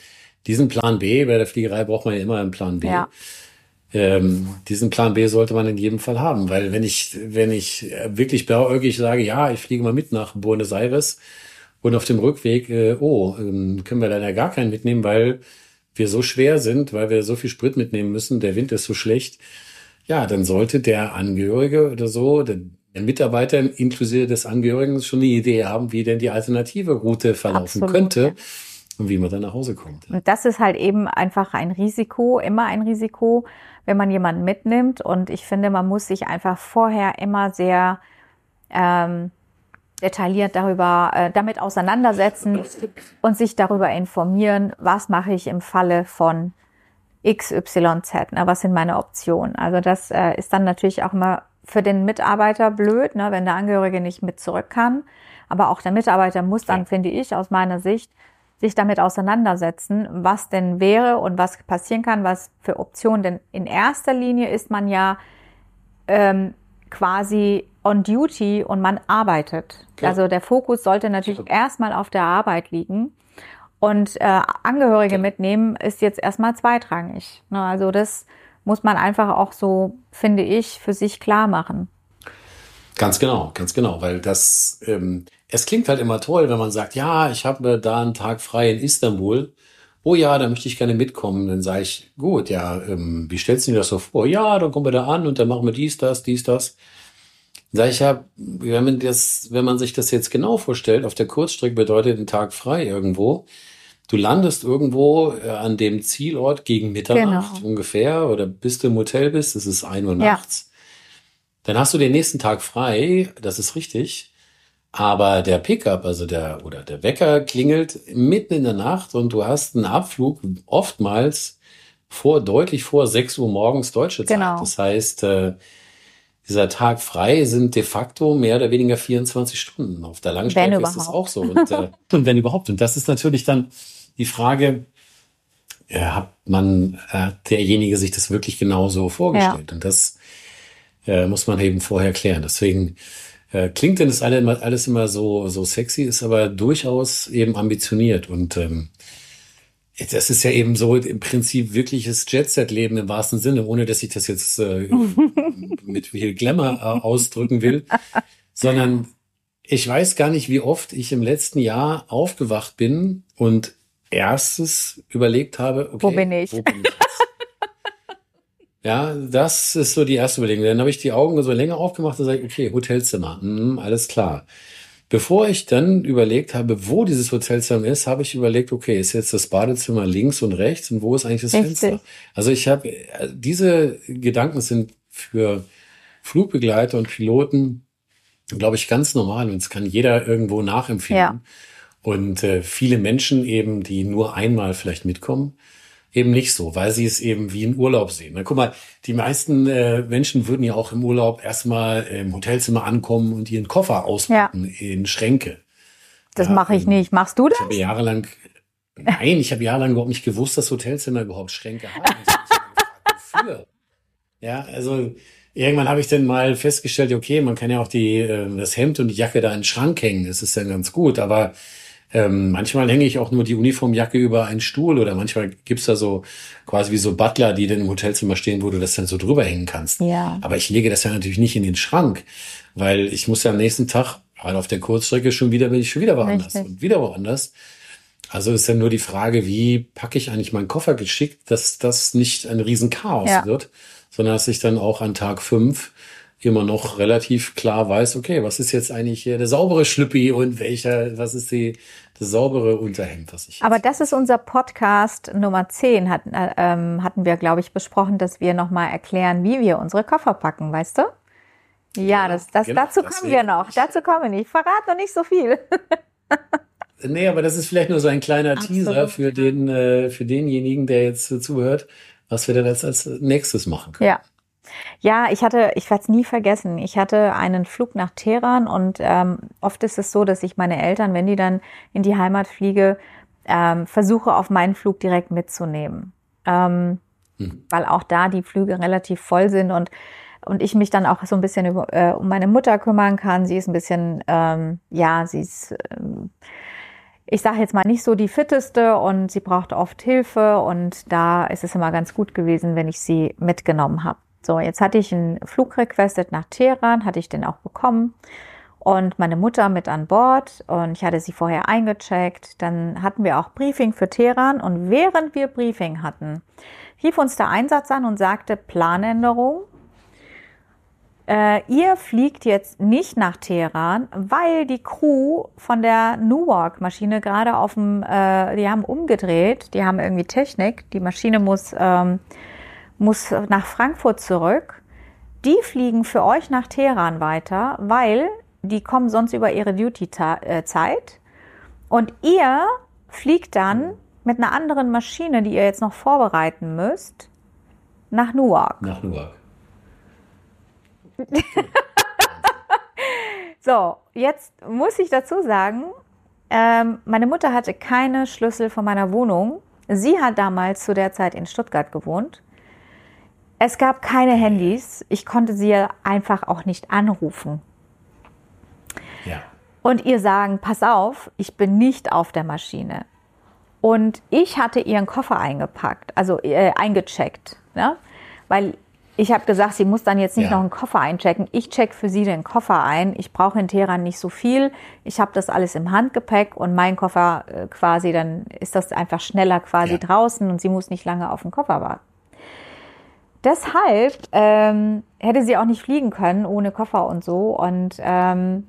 diesen Plan B, bei der Fliegerei braucht man ja immer einen Plan B. Ja. Ähm, diesen Plan B sollte man in jedem Fall haben, weil wenn ich, wenn ich wirklich blauäugig sage, ja, ich fliege mal mit nach Buenos Aires und auf dem Rückweg, äh, oh, ähm, können wir leider gar keinen mitnehmen, weil wir so schwer sind, weil wir so viel Sprit mitnehmen müssen, der Wind ist so schlecht. Ja, dann sollte der Angehörige oder so, der, der Mitarbeiter inklusive des Angehörigen schon eine Idee haben, wie denn die alternative Route verlaufen Absolut, könnte ja. Und wie man dann nach Hause kommt. Und das ist halt eben einfach ein Risiko, immer ein Risiko, wenn man jemanden mitnimmt. Und ich finde, man muss sich einfach vorher immer sehr ähm, detailliert darüber, äh, damit auseinandersetzen und sich darüber informieren, was mache ich im Falle von XYZ, ne, was sind meine Optionen. Also das äh, ist dann natürlich auch immer für den Mitarbeiter blöd, ne, wenn der Angehörige nicht mit zurück kann. Aber auch der Mitarbeiter muss dann, Ja. finde ich, aus meiner Sicht, sich damit auseinandersetzen, was denn wäre und was passieren kann, was für Optionen. Denn in erster Linie ist man ja ähm, quasi on duty und man arbeitet. Klar. Also der Fokus sollte natürlich erstmal auf der Arbeit liegen. Und äh, Angehörige mitnehmen ist jetzt erstmal zweitrangig. Ne, Also das muss man einfach auch so, finde ich, für sich klar machen. Ganz genau, ganz genau, weil das, ähm, es klingt halt immer toll, wenn man sagt, ja, ich habe da einen Tag frei in Istanbul. Oh ja, da möchte ich gerne mitkommen. Dann sage ich, gut, ja, ähm, wie stellst du dir das so vor? Ja, dann kommen wir da an und dann machen wir dies, das, dies, das. Dann sage ich ja, wenn man das, wenn man sich das jetzt genau vorstellt, auf der Kurzstrecke bedeutet ein Tag frei irgendwo. Du landest irgendwo äh, an dem Zielort gegen Mitternacht Genau. ungefähr oder bis du im Hotel bist, es ist ein Uhr Ja. nachts. Dann hast du den nächsten Tag frei, das ist richtig. Aber der Pickup, also der, oder der Wecker klingelt mitten in der Nacht und du hast einen Abflug oftmals vor, deutlich vor 6 Uhr morgens deutsche Zeit. Genau. Das heißt, äh, dieser Tag frei sind de facto mehr oder weniger 24 Stunden. Auf der Langstrecke ist überhaupt. auch so. Und, äh, und wenn überhaupt. Und das ist natürlich dann die Frage, äh, hat man, hat derjenige sich das wirklich genauso vorgestellt? Und das äh, muss man eben vorher klären. Deswegen äh, klingt denn das alle immer, alles immer so, so sexy, ist aber durchaus eben ambitioniert. Und ähm, das ist ja eben so im Prinzip wirkliches Jet-Set-Leben im wahrsten Sinne, ohne dass ich das jetzt äh, mit viel Glamour äh, ausdrücken will, sondern ich weiß gar nicht, wie oft ich im letzten Jahr aufgewacht bin und erstes überlegt habe, okay, Wo bin ich? Wo bin ich? Ja, das ist so die erste Überlegung. Dann habe ich die Augen so länger aufgemacht und sage, okay, Hotelzimmer, hm, alles klar. Bevor ich dann überlegt habe, wo dieses Hotelzimmer ist, habe ich überlegt, okay, ist jetzt das Badezimmer links und rechts und wo ist eigentlich das Richtig. Fenster? Also ich habe, äh, diese Gedanken sind für Flugbegleiter und Piloten, glaube ich, ganz normal und es kann jeder irgendwo nachempfinden. Ja. Und äh, viele Menschen eben, die nur einmal vielleicht mitkommen, eben nicht so, weil sie es eben wie in Urlaub sehen. Na, guck mal, die meisten äh, Menschen würden ja auch im Urlaub erstmal im Hotelzimmer ankommen und ihren Koffer auspacken in Schränke. Das Ja, mache ich ähm, nicht. Machst du das? Ich habe jahrelang, nein, ich habe jahrelang überhaupt nicht gewusst, dass Hotelzimmer überhaupt Schränke haben. Gefragt? Ja, also irgendwann habe ich dann mal festgestellt, okay, man kann ja auch die, äh, das Hemd und die Jacke da in den Schrank hängen, das ist dann ganz gut, aber ähm, manchmal hänge ich auch nur die Uniformjacke über einen Stuhl oder manchmal gibt's da so quasi wie so Butler, die dann im Hotelzimmer stehen, wo du das dann so drüber hängen kannst. Ja. Aber ich lege das ja natürlich nicht in den Schrank, weil ich muss ja am nächsten Tag, gerade auf der Kurzstrecke, schon wieder bin ich schon wieder woanders Richtig. und wieder woanders. Also ist ja nur die Frage, wie packe ich eigentlich meinen Koffer geschickt, dass das nicht ein Riesenchaos Ja. wird, sondern dass ich dann auch an Tag fünf immer noch relativ klar weiß, okay, was ist jetzt eigentlich hier der saubere Schlüppi und welcher, was ist die, das saubere Unterhemd, was ich Aber das ist unser Podcast Nummer 10, hatten, äh, ähm, hatten wir, glaube ich, besprochen, dass wir nochmal erklären, wie wir unsere Koffer packen, weißt du? Ja, das, das, genau, dazu kommen wir noch. Dazu kommen wir nicht. Verrat noch nicht so viel. Nee, aber das ist vielleicht nur so ein kleiner Absolut, Teaser für den, äh, für denjenigen, der jetzt zuhört, was wir dann als, als nächstes machen können. Ja. Ja, ich hatte, ich werde es nie vergessen. Ich hatte einen Flug nach Teheran und ähm, oft ist es so, dass ich meine Eltern, wenn die dann in die Heimat fliege, ähm, versuche auf meinen Flug direkt mitzunehmen. Ähm, mhm. weil auch da die Flüge relativ voll sind und und ich mich dann auch so ein bisschen über, äh, um meine Mutter kümmern kann. Sie ist ein bisschen, ähm, ja, sie ist, ähm, ich sage jetzt mal nicht so die fitteste und sie braucht oft Hilfe und da ist es immer ganz gut gewesen, wenn ich sie mitgenommen habe. So, jetzt hatte ich einen Flug requested nach Teheran, hatte ich den auch bekommen und meine Mutter mit an Bord und ich hatte sie vorher eingecheckt. Dann hatten wir auch Briefing für Teheran und während wir Briefing hatten, rief uns der Einsatz an und sagte Planänderung. Äh, ihr fliegt jetzt nicht nach Teheran, weil die Crew von der Newark-Maschine gerade auf dem, äh, die haben umgedreht, die haben irgendwie Technik, die Maschine muss, ähm, muss nach Frankfurt zurück. Die fliegen für euch nach Teheran weiter, weil die kommen sonst über ihre Duty-Zeit. Und ihr fliegt dann mit einer anderen Maschine, die ihr jetzt noch vorbereiten müsst, nach Newark. Nach Newark. so, jetzt muss ich dazu sagen, ähm, meine Mutter hatte keine Schlüssel von meiner Wohnung. Sie hat damals zu der Zeit in Stuttgart gewohnt. Es gab keine Handys. Ich konnte sie einfach auch nicht anrufen. Ja. Und ihr sagen, pass auf, ich bin nicht auf der Maschine. Und ich hatte ihren Koffer eingepackt, also äh, eingecheckt, ne? weil ich habe gesagt, sie muss dann jetzt nicht ja. noch einen Koffer einchecken. Ich check für sie den Koffer ein. Ich brauche in Teheran nicht so viel. Ich habe das alles im Handgepäck und mein Koffer äh, quasi, dann ist das einfach schneller quasi ja. draußen und sie muss nicht lange auf den Koffer warten. Deshalb ähm, hätte sie auch nicht fliegen können ohne Koffer und so. Und ähm,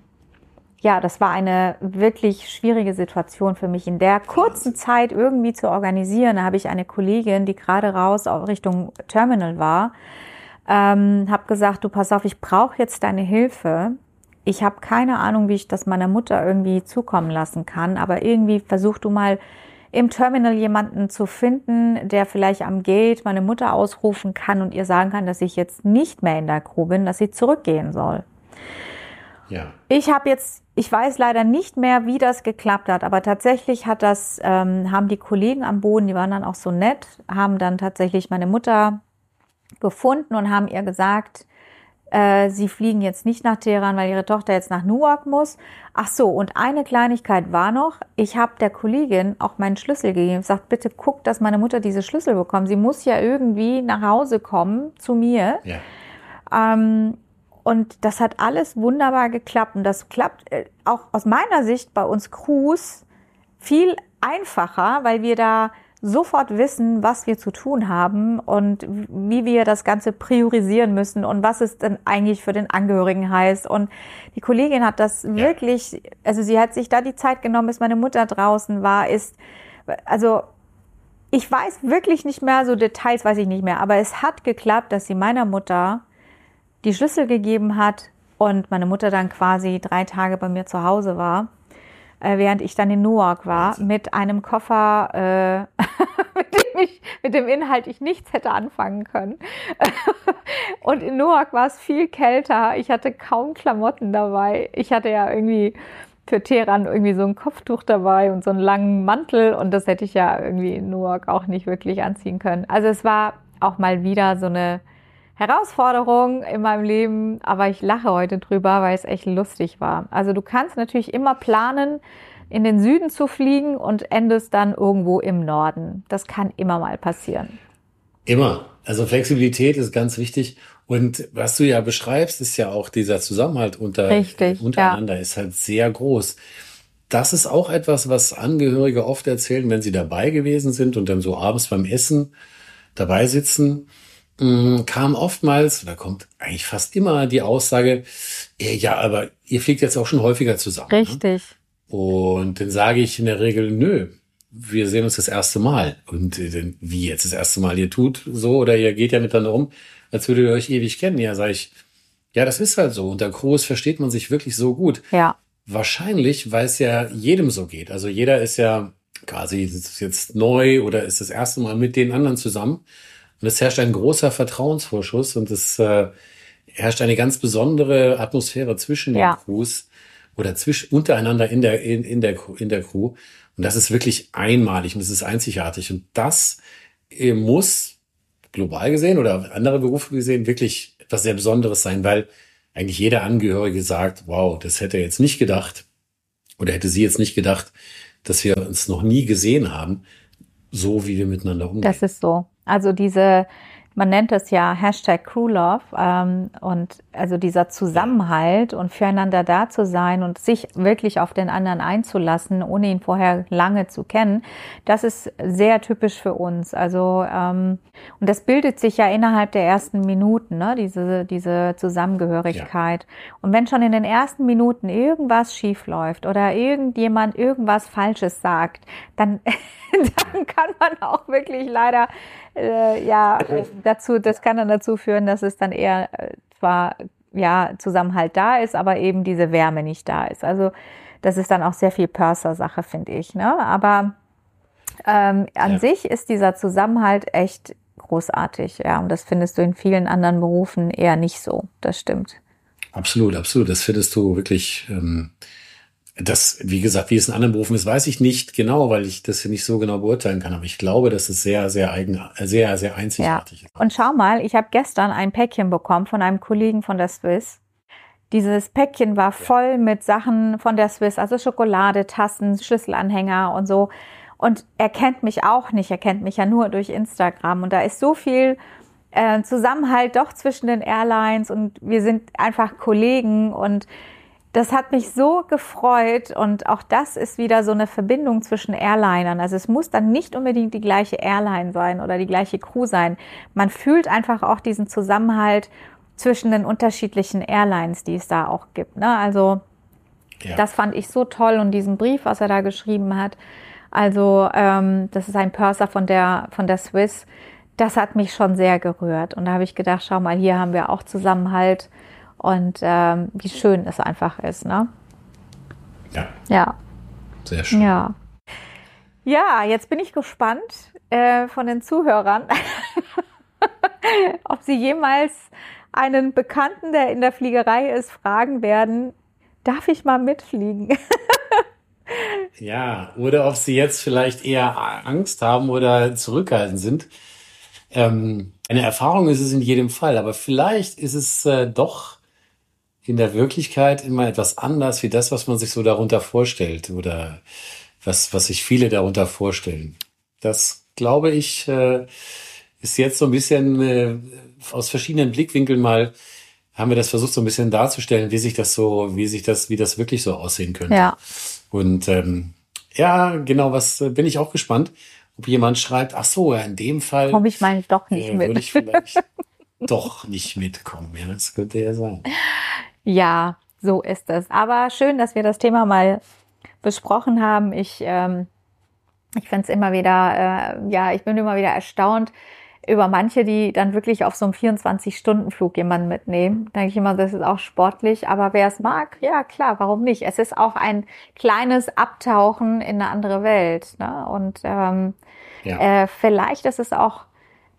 ja, das war eine wirklich schwierige Situation für mich, in der kurzen Zeit irgendwie zu organisieren. Da habe ich eine Kollegin, die gerade raus Richtung Terminal war, ähm, habe gesagt, du pass auf, ich brauche jetzt deine Hilfe. Ich habe keine Ahnung, wie ich das meiner Mutter irgendwie zukommen lassen kann, aber irgendwie versuch du mal im Terminal jemanden zu finden, der vielleicht am Gate meine Mutter ausrufen kann und ihr sagen kann, dass ich jetzt nicht mehr in der Crew bin, dass sie zurückgehen soll. Ja. Ich habe jetzt, ich weiß leider nicht mehr, wie das geklappt hat, aber tatsächlich hat das, ähm, haben die Kollegen am Boden, die waren dann auch so nett, haben dann tatsächlich meine Mutter gefunden und haben ihr gesagt, äh, sie fliegen jetzt nicht nach Teheran, weil ihre Tochter jetzt nach Newark muss. Ach so, und eine Kleinigkeit war noch, ich habe der Kollegin auch meinen Schlüssel gegeben, sagt, bitte guck, dass meine Mutter diese Schlüssel bekommt. Sie muss ja irgendwie nach Hause kommen zu mir. Ja. Ähm, und das hat alles wunderbar geklappt. Und das klappt äh, auch aus meiner Sicht bei uns Crews viel einfacher, weil wir da sofort wissen, was wir zu tun haben und wie wir das Ganze priorisieren müssen und was es denn eigentlich für den Angehörigen heißt. Und die Kollegin hat das ja. wirklich, also sie hat sich da die Zeit genommen, bis meine Mutter draußen war, ist, also ich weiß wirklich nicht mehr, so Details weiß ich nicht mehr, aber es hat geklappt, dass sie meiner Mutter die Schlüssel gegeben hat und meine Mutter dann quasi drei Tage bei mir zu Hause war äh, während ich dann in Newark war, Wahnsinn. mit einem Koffer, äh, mit, dem ich, mit dem Inhalt ich nichts hätte anfangen können. und in Newark war es viel kälter. Ich hatte kaum Klamotten dabei. Ich hatte ja irgendwie für Teheran irgendwie so ein Kopftuch dabei und so einen langen Mantel und das hätte ich ja irgendwie in Newark auch nicht wirklich anziehen können. Also es war auch mal wieder so eine Herausforderung in meinem Leben, aber ich lache heute drüber, weil es echt lustig war. Also du kannst natürlich immer planen, in den Süden zu fliegen und endest dann irgendwo im Norden. Das kann immer mal passieren. Immer. Also Flexibilität ist ganz wichtig. Und was du ja beschreibst, ist ja auch dieser Zusammenhalt unter, Richtig, untereinander ja. ist halt sehr groß. Das ist auch etwas, was Angehörige oft erzählen, wenn sie dabei gewesen sind und dann so abends beim Essen dabei sitzen Mm, kam oftmals, oder kommt eigentlich fast immer die Aussage, äh, ja, aber ihr fliegt jetzt auch schon häufiger zusammen. Ne? Richtig. Ne? Und dann sage ich in der Regel, nö, wir sehen uns das erste Mal. Und äh, wie jetzt das erste Mal? Ihr tut so oder ihr geht ja miteinander um, als würdet ihr euch ewig kennen. Ja, sage ich, ja, das ist halt so. Unter Groß versteht man sich wirklich so gut. Ja. Wahrscheinlich, weil es ja jedem so geht. Also jeder ist ja quasi ist jetzt neu oder ist das erste Mal mit den anderen zusammen. Und es herrscht ein großer Vertrauensvorschuss und es äh, herrscht eine ganz besondere Atmosphäre zwischen den ja. Crews oder zwischen untereinander in der in, in der in der Crew und das ist wirklich einmalig und das ist einzigartig und das äh, muss global gesehen oder andere Berufe gesehen wirklich etwas sehr Besonderes sein, weil eigentlich jeder Angehörige sagt, wow, das hätte er jetzt nicht gedacht oder hätte sie jetzt nicht gedacht, dass wir uns noch nie gesehen haben, so wie wir miteinander umgehen. Das ist so. Also diese man nennt es ja Hashtag Crewlove ähm, und also dieser Zusammenhalt und füreinander da zu sein und sich wirklich auf den anderen einzulassen, ohne ihn vorher lange zu kennen, das ist sehr typisch für uns. Also ähm, und das bildet sich ja innerhalb der ersten Minuten, ne? diese diese Zusammengehörigkeit. Ja. Und wenn schon in den ersten Minuten irgendwas schief läuft oder irgendjemand irgendwas Falsches sagt, dann dann kann man auch wirklich leider äh, ja, dazu, das kann dann dazu führen, dass es dann eher äh, zwar ja Zusammenhalt da ist, aber eben diese Wärme nicht da ist. Also das ist dann auch sehr viel Purser-Sache, finde ich. Ne? Aber ähm, an ja. sich ist dieser Zusammenhalt echt großartig, ja. Und das findest du in vielen anderen Berufen eher nicht so. Das stimmt. Absolut, absolut. Das findest du wirklich. Ähm das, wie gesagt, wie es in anderen Berufen ist, weiß ich nicht genau, weil ich das nicht so genau beurteilen kann. Aber ich glaube, dass es sehr, sehr eigen, sehr, sehr einzigartig ja. ist. Und schau mal, ich habe gestern ein Päckchen bekommen von einem Kollegen von der Swiss. Dieses Päckchen war voll mit Sachen von der Swiss, also Schokolade, Tassen, Schlüsselanhänger und so. Und er kennt mich auch nicht, er kennt mich ja nur durch Instagram. Und da ist so viel äh, Zusammenhalt doch zwischen den Airlines und wir sind einfach Kollegen und das hat mich so gefreut und auch das ist wieder so eine Verbindung zwischen Airlinern. Also es muss dann nicht unbedingt die gleiche Airline sein oder die gleiche Crew sein. Man fühlt einfach auch diesen Zusammenhalt zwischen den unterschiedlichen Airlines, die es da auch gibt. Ne? Also ja. das fand ich so toll und diesen Brief, was er da geschrieben hat. Also ähm, das ist ein Purser von der von der Swiss. Das hat mich schon sehr gerührt und da habe ich gedacht, schau mal, hier haben wir auch Zusammenhalt und ähm, wie schön es einfach ist, ne? Ja. Ja. Sehr schön. Ja. Ja, jetzt bin ich gespannt äh, von den Zuhörern, ob sie jemals einen Bekannten, der in der Fliegerei ist, fragen werden, darf ich mal mitfliegen? ja, oder ob sie jetzt vielleicht eher Angst haben oder zurückhaltend sind. Ähm, eine Erfahrung ist es in jedem Fall, aber vielleicht ist es äh, doch in der Wirklichkeit immer etwas anders wie das, was man sich so darunter vorstellt oder was, was sich viele darunter vorstellen. Das glaube ich, äh, ist jetzt so ein bisschen äh, aus verschiedenen Blickwinkeln mal haben wir das versucht so ein bisschen darzustellen, wie sich das so, wie sich das, wie das wirklich so aussehen könnte. Ja. Und ähm, ja, genau, was äh, bin ich auch gespannt, ob jemand schreibt, ach so, ja, in dem Fall komme ich mal doch nicht äh, mit. Würde ich vielleicht doch nicht mitkommen. Ja, das könnte ja sein. Ja, so ist es. Aber schön, dass wir das Thema mal besprochen haben. Ich, ähm, ich finde es immer wieder, äh, ja, ich bin immer wieder erstaunt über manche, die dann wirklich auf so einem 24-Stunden-Flug jemanden mitnehmen. Da denke ich immer, das ist auch sportlich. Aber wer es mag, ja klar, warum nicht? Es ist auch ein kleines Abtauchen in eine andere Welt. Ne? Und ähm, ja. äh, vielleicht ist es auch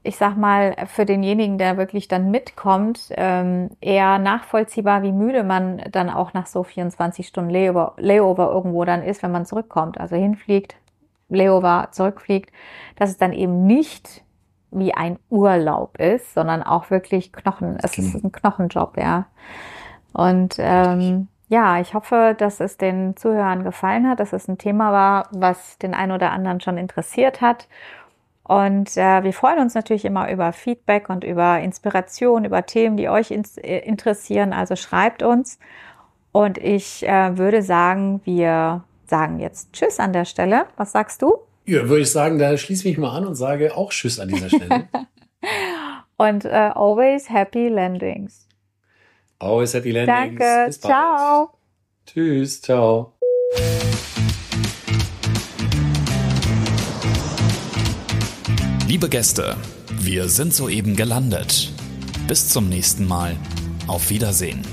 ich sag mal, für denjenigen, der wirklich dann mitkommt, ähm, eher nachvollziehbar, wie müde man dann auch nach so 24 Stunden Layover, Layover irgendwo dann ist, wenn man zurückkommt. Also hinfliegt, Layover, zurückfliegt, dass es dann eben nicht wie ein Urlaub ist, sondern auch wirklich Knochen, es ist ein Knochenjob, ja. Und ähm, ja, ich hoffe, dass es den Zuhörern gefallen hat, dass es ein Thema war, was den einen oder anderen schon interessiert hat und äh, wir freuen uns natürlich immer über Feedback und über Inspiration, über Themen, die euch in äh, interessieren. Also schreibt uns. Und ich äh, würde sagen, wir sagen jetzt Tschüss an der Stelle. Was sagst du? Ja, würde ich sagen, da schließe ich mich mal an und sage auch Tschüss an dieser Stelle. und äh, always happy landings. Always happy landings. Danke. Ciao. Tschüss. Ciao. Liebe Gäste, wir sind soeben gelandet. Bis zum nächsten Mal. Auf Wiedersehen.